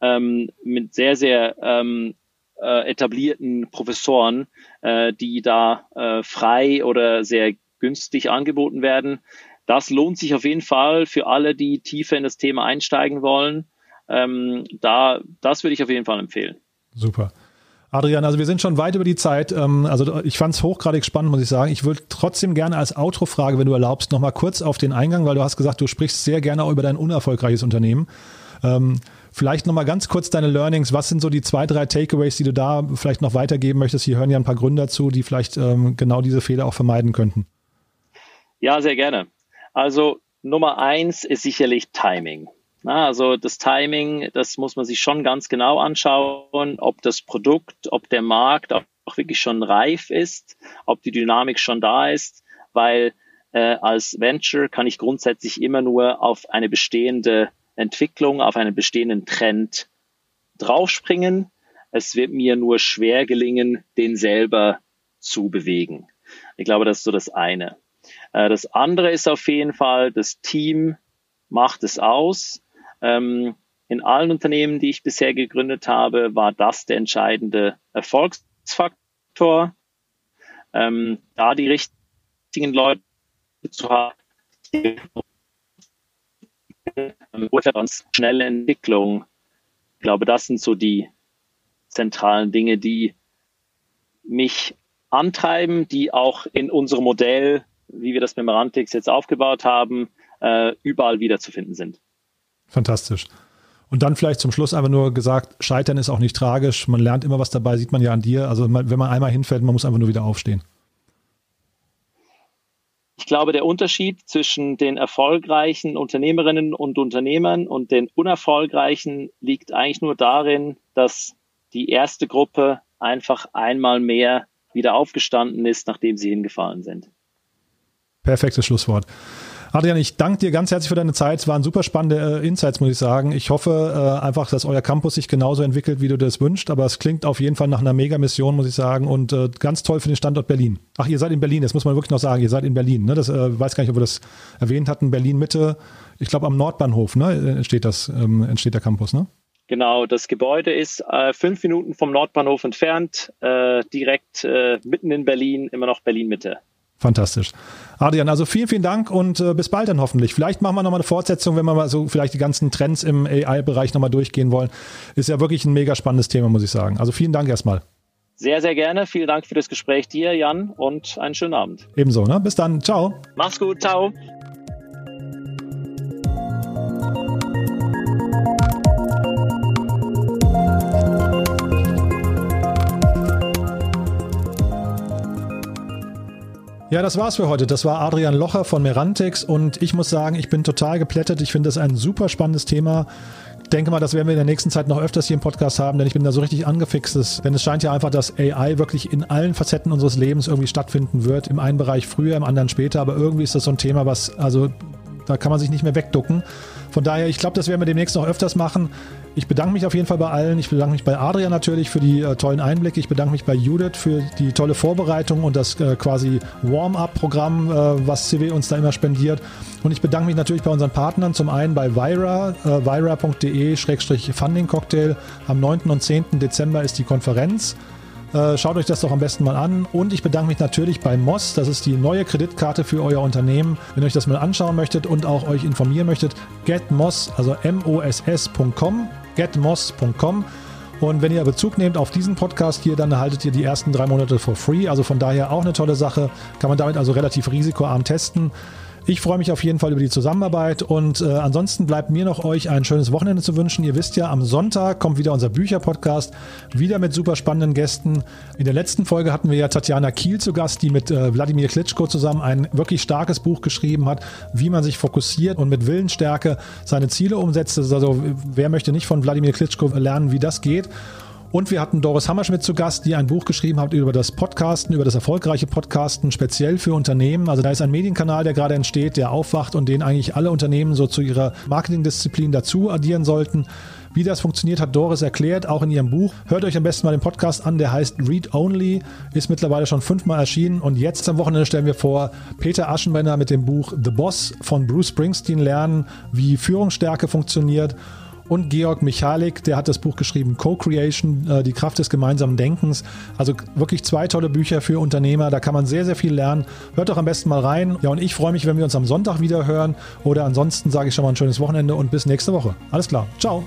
ähm, mit sehr, sehr ähm, äh, etablierten Professoren, äh, die da äh, frei oder sehr günstig angeboten werden. Das lohnt sich auf jeden Fall für alle, die tiefer in das Thema einsteigen wollen. Ähm, da, das würde ich auf jeden Fall empfehlen. Super. Adrian, also wir sind schon weit über die Zeit. Ähm, also ich fand es hochgradig spannend, muss ich sagen. Ich würde trotzdem gerne als Outro-Frage, wenn du erlaubst, nochmal kurz auf den Eingang, weil du hast gesagt, du sprichst sehr gerne auch über dein unerfolgreiches Unternehmen. Ähm, vielleicht nochmal ganz kurz deine Learnings. Was sind so die zwei, drei Takeaways, die du da vielleicht noch weitergeben möchtest? Hier hören ja ein paar Gründer zu, die vielleicht ähm, genau diese Fehler auch vermeiden könnten. Ja, sehr gerne. Also Nummer eins ist sicherlich Timing. Na, also das Timing, das muss man sich schon ganz genau anschauen, ob das Produkt, ob der Markt auch wirklich schon reif ist, ob die Dynamik schon da ist, weil äh, als Venture kann ich grundsätzlich immer nur auf eine bestehende Entwicklung, auf einen bestehenden Trend draufspringen. Es wird mir nur schwer gelingen, den selber zu bewegen. Ich glaube, das ist so das eine. Äh, das andere ist auf jeden Fall, das Team macht es aus. Ähm, in allen Unternehmen, die ich bisher gegründet habe, war das der entscheidende Erfolgsfaktor. Ähm, da die richtigen Leute zu haben, ganz schnelle Entwicklung. Ich glaube, das sind so die zentralen Dinge, die mich antreiben, die auch in unserem Modell, wie wir das mit Merantix jetzt aufgebaut haben, äh, überall wiederzufinden sind. Fantastisch. Und dann vielleicht zum Schluss einfach nur gesagt, Scheitern ist auch nicht tragisch. Man lernt immer was dabei, sieht man ja an dir. Also wenn man einmal hinfällt, man muss einfach nur wieder aufstehen. Ich glaube, der Unterschied zwischen den erfolgreichen Unternehmerinnen und Unternehmern und den unerfolgreichen liegt eigentlich nur darin, dass die erste Gruppe einfach einmal mehr wieder aufgestanden ist, nachdem sie hingefallen sind. Perfektes Schlusswort. Adrian, ich danke dir ganz herzlich für deine Zeit. Es waren super spannende äh, Insights, muss ich sagen. Ich hoffe äh, einfach, dass euer Campus sich genauso entwickelt, wie du das wünschst. Aber es klingt auf jeden Fall nach einer Mega-Mission, muss ich sagen. Und äh, ganz toll für den Standort Berlin. Ach, ihr seid in Berlin, das muss man wirklich noch sagen. Ihr seid in Berlin. Ne? Das äh, weiß gar nicht, ob wir das erwähnt hatten. Berlin Mitte. Ich glaube, am Nordbahnhof ne? entsteht das, ähm, entsteht der Campus, ne? Genau, das Gebäude ist äh, fünf Minuten vom Nordbahnhof entfernt, äh, direkt äh, mitten in Berlin, immer noch Berlin Mitte. Fantastisch. Adrian, also vielen, vielen Dank und äh, bis bald dann hoffentlich. Vielleicht machen wir nochmal eine Fortsetzung, wenn wir mal so vielleicht die ganzen Trends im AI-Bereich nochmal durchgehen wollen. Ist ja wirklich ein mega spannendes Thema, muss ich sagen. Also vielen Dank erstmal. Sehr, sehr gerne. Vielen Dank für das Gespräch dir, Jan, und einen schönen Abend. Ebenso, ne? Bis dann. Ciao. Mach's gut. Ciao. Ja, das war's für heute. Das war Adrian Locher von Merantix und ich muss sagen, ich bin total geplättet. Ich finde das ein super spannendes Thema. Denke mal, das werden wir in der nächsten Zeit noch öfters hier im Podcast haben, denn ich bin da so richtig angefixt. Denn es scheint ja einfach, dass AI wirklich in allen Facetten unseres Lebens irgendwie stattfinden wird. Im einen Bereich früher, im anderen später. Aber irgendwie ist das so ein Thema, was, also da kann man sich nicht mehr wegducken. Von daher, ich glaube, das werden wir demnächst noch öfters machen. Ich bedanke mich auf jeden Fall bei allen. Ich bedanke mich bei Adrian natürlich für die äh, tollen Einblicke. Ich bedanke mich bei Judith für die tolle Vorbereitung und das äh, quasi Warm-up-Programm, äh, was CW uns da immer spendiert. Und ich bedanke mich natürlich bei unseren Partnern. Zum einen bei Vira, äh, vira.de-funding-cocktail. Am 9. und 10. Dezember ist die Konferenz. Äh, schaut euch das doch am besten mal an. Und ich bedanke mich natürlich bei Moss. Das ist die neue Kreditkarte für euer Unternehmen. Wenn ihr euch das mal anschauen möchtet und auch euch informieren möchtet, getmoss, also moss.com, getmoss.com. Und wenn ihr Bezug nehmt auf diesen Podcast hier, dann erhaltet ihr die ersten drei Monate for free. Also von daher auch eine tolle Sache. Kann man damit also relativ risikoarm testen. Ich freue mich auf jeden Fall über die Zusammenarbeit und äh, ansonsten bleibt mir noch euch ein schönes Wochenende zu wünschen. Ihr wisst ja, am Sonntag kommt wieder unser Bücherpodcast, wieder mit super spannenden Gästen. In der letzten Folge hatten wir ja Tatjana Kiel zu Gast, die mit äh, Wladimir Klitschko zusammen ein wirklich starkes Buch geschrieben hat, wie man sich fokussiert und mit Willensstärke seine Ziele umsetzt. Also wer möchte nicht von Wladimir Klitschko lernen, wie das geht? Und wir hatten Doris Hammerschmidt zu Gast, die ein Buch geschrieben hat über das Podcasten, über das erfolgreiche Podcasten, speziell für Unternehmen. Also da ist ein Medienkanal, der gerade entsteht, der aufwacht und den eigentlich alle Unternehmen so zu ihrer Marketingdisziplin dazu addieren sollten. Wie das funktioniert, hat Doris erklärt, auch in ihrem Buch. Hört euch am besten mal den Podcast an, der heißt Read Only, ist mittlerweile schon fünfmal erschienen. Und jetzt am Wochenende stellen wir vor, Peter Aschenbrenner mit dem Buch The Boss von Bruce Springsteen lernen, wie Führungsstärke funktioniert und Georg Michalik, der hat das Buch geschrieben Co-Creation, äh, die Kraft des gemeinsamen Denkens. Also wirklich zwei tolle Bücher für Unternehmer, da kann man sehr, sehr viel lernen. Hört doch am besten mal rein. Ja, und ich freue mich, wenn wir uns am Sonntag wieder hören oder ansonsten sage ich schon mal ein schönes Wochenende und bis nächste Woche. Alles klar, ciao.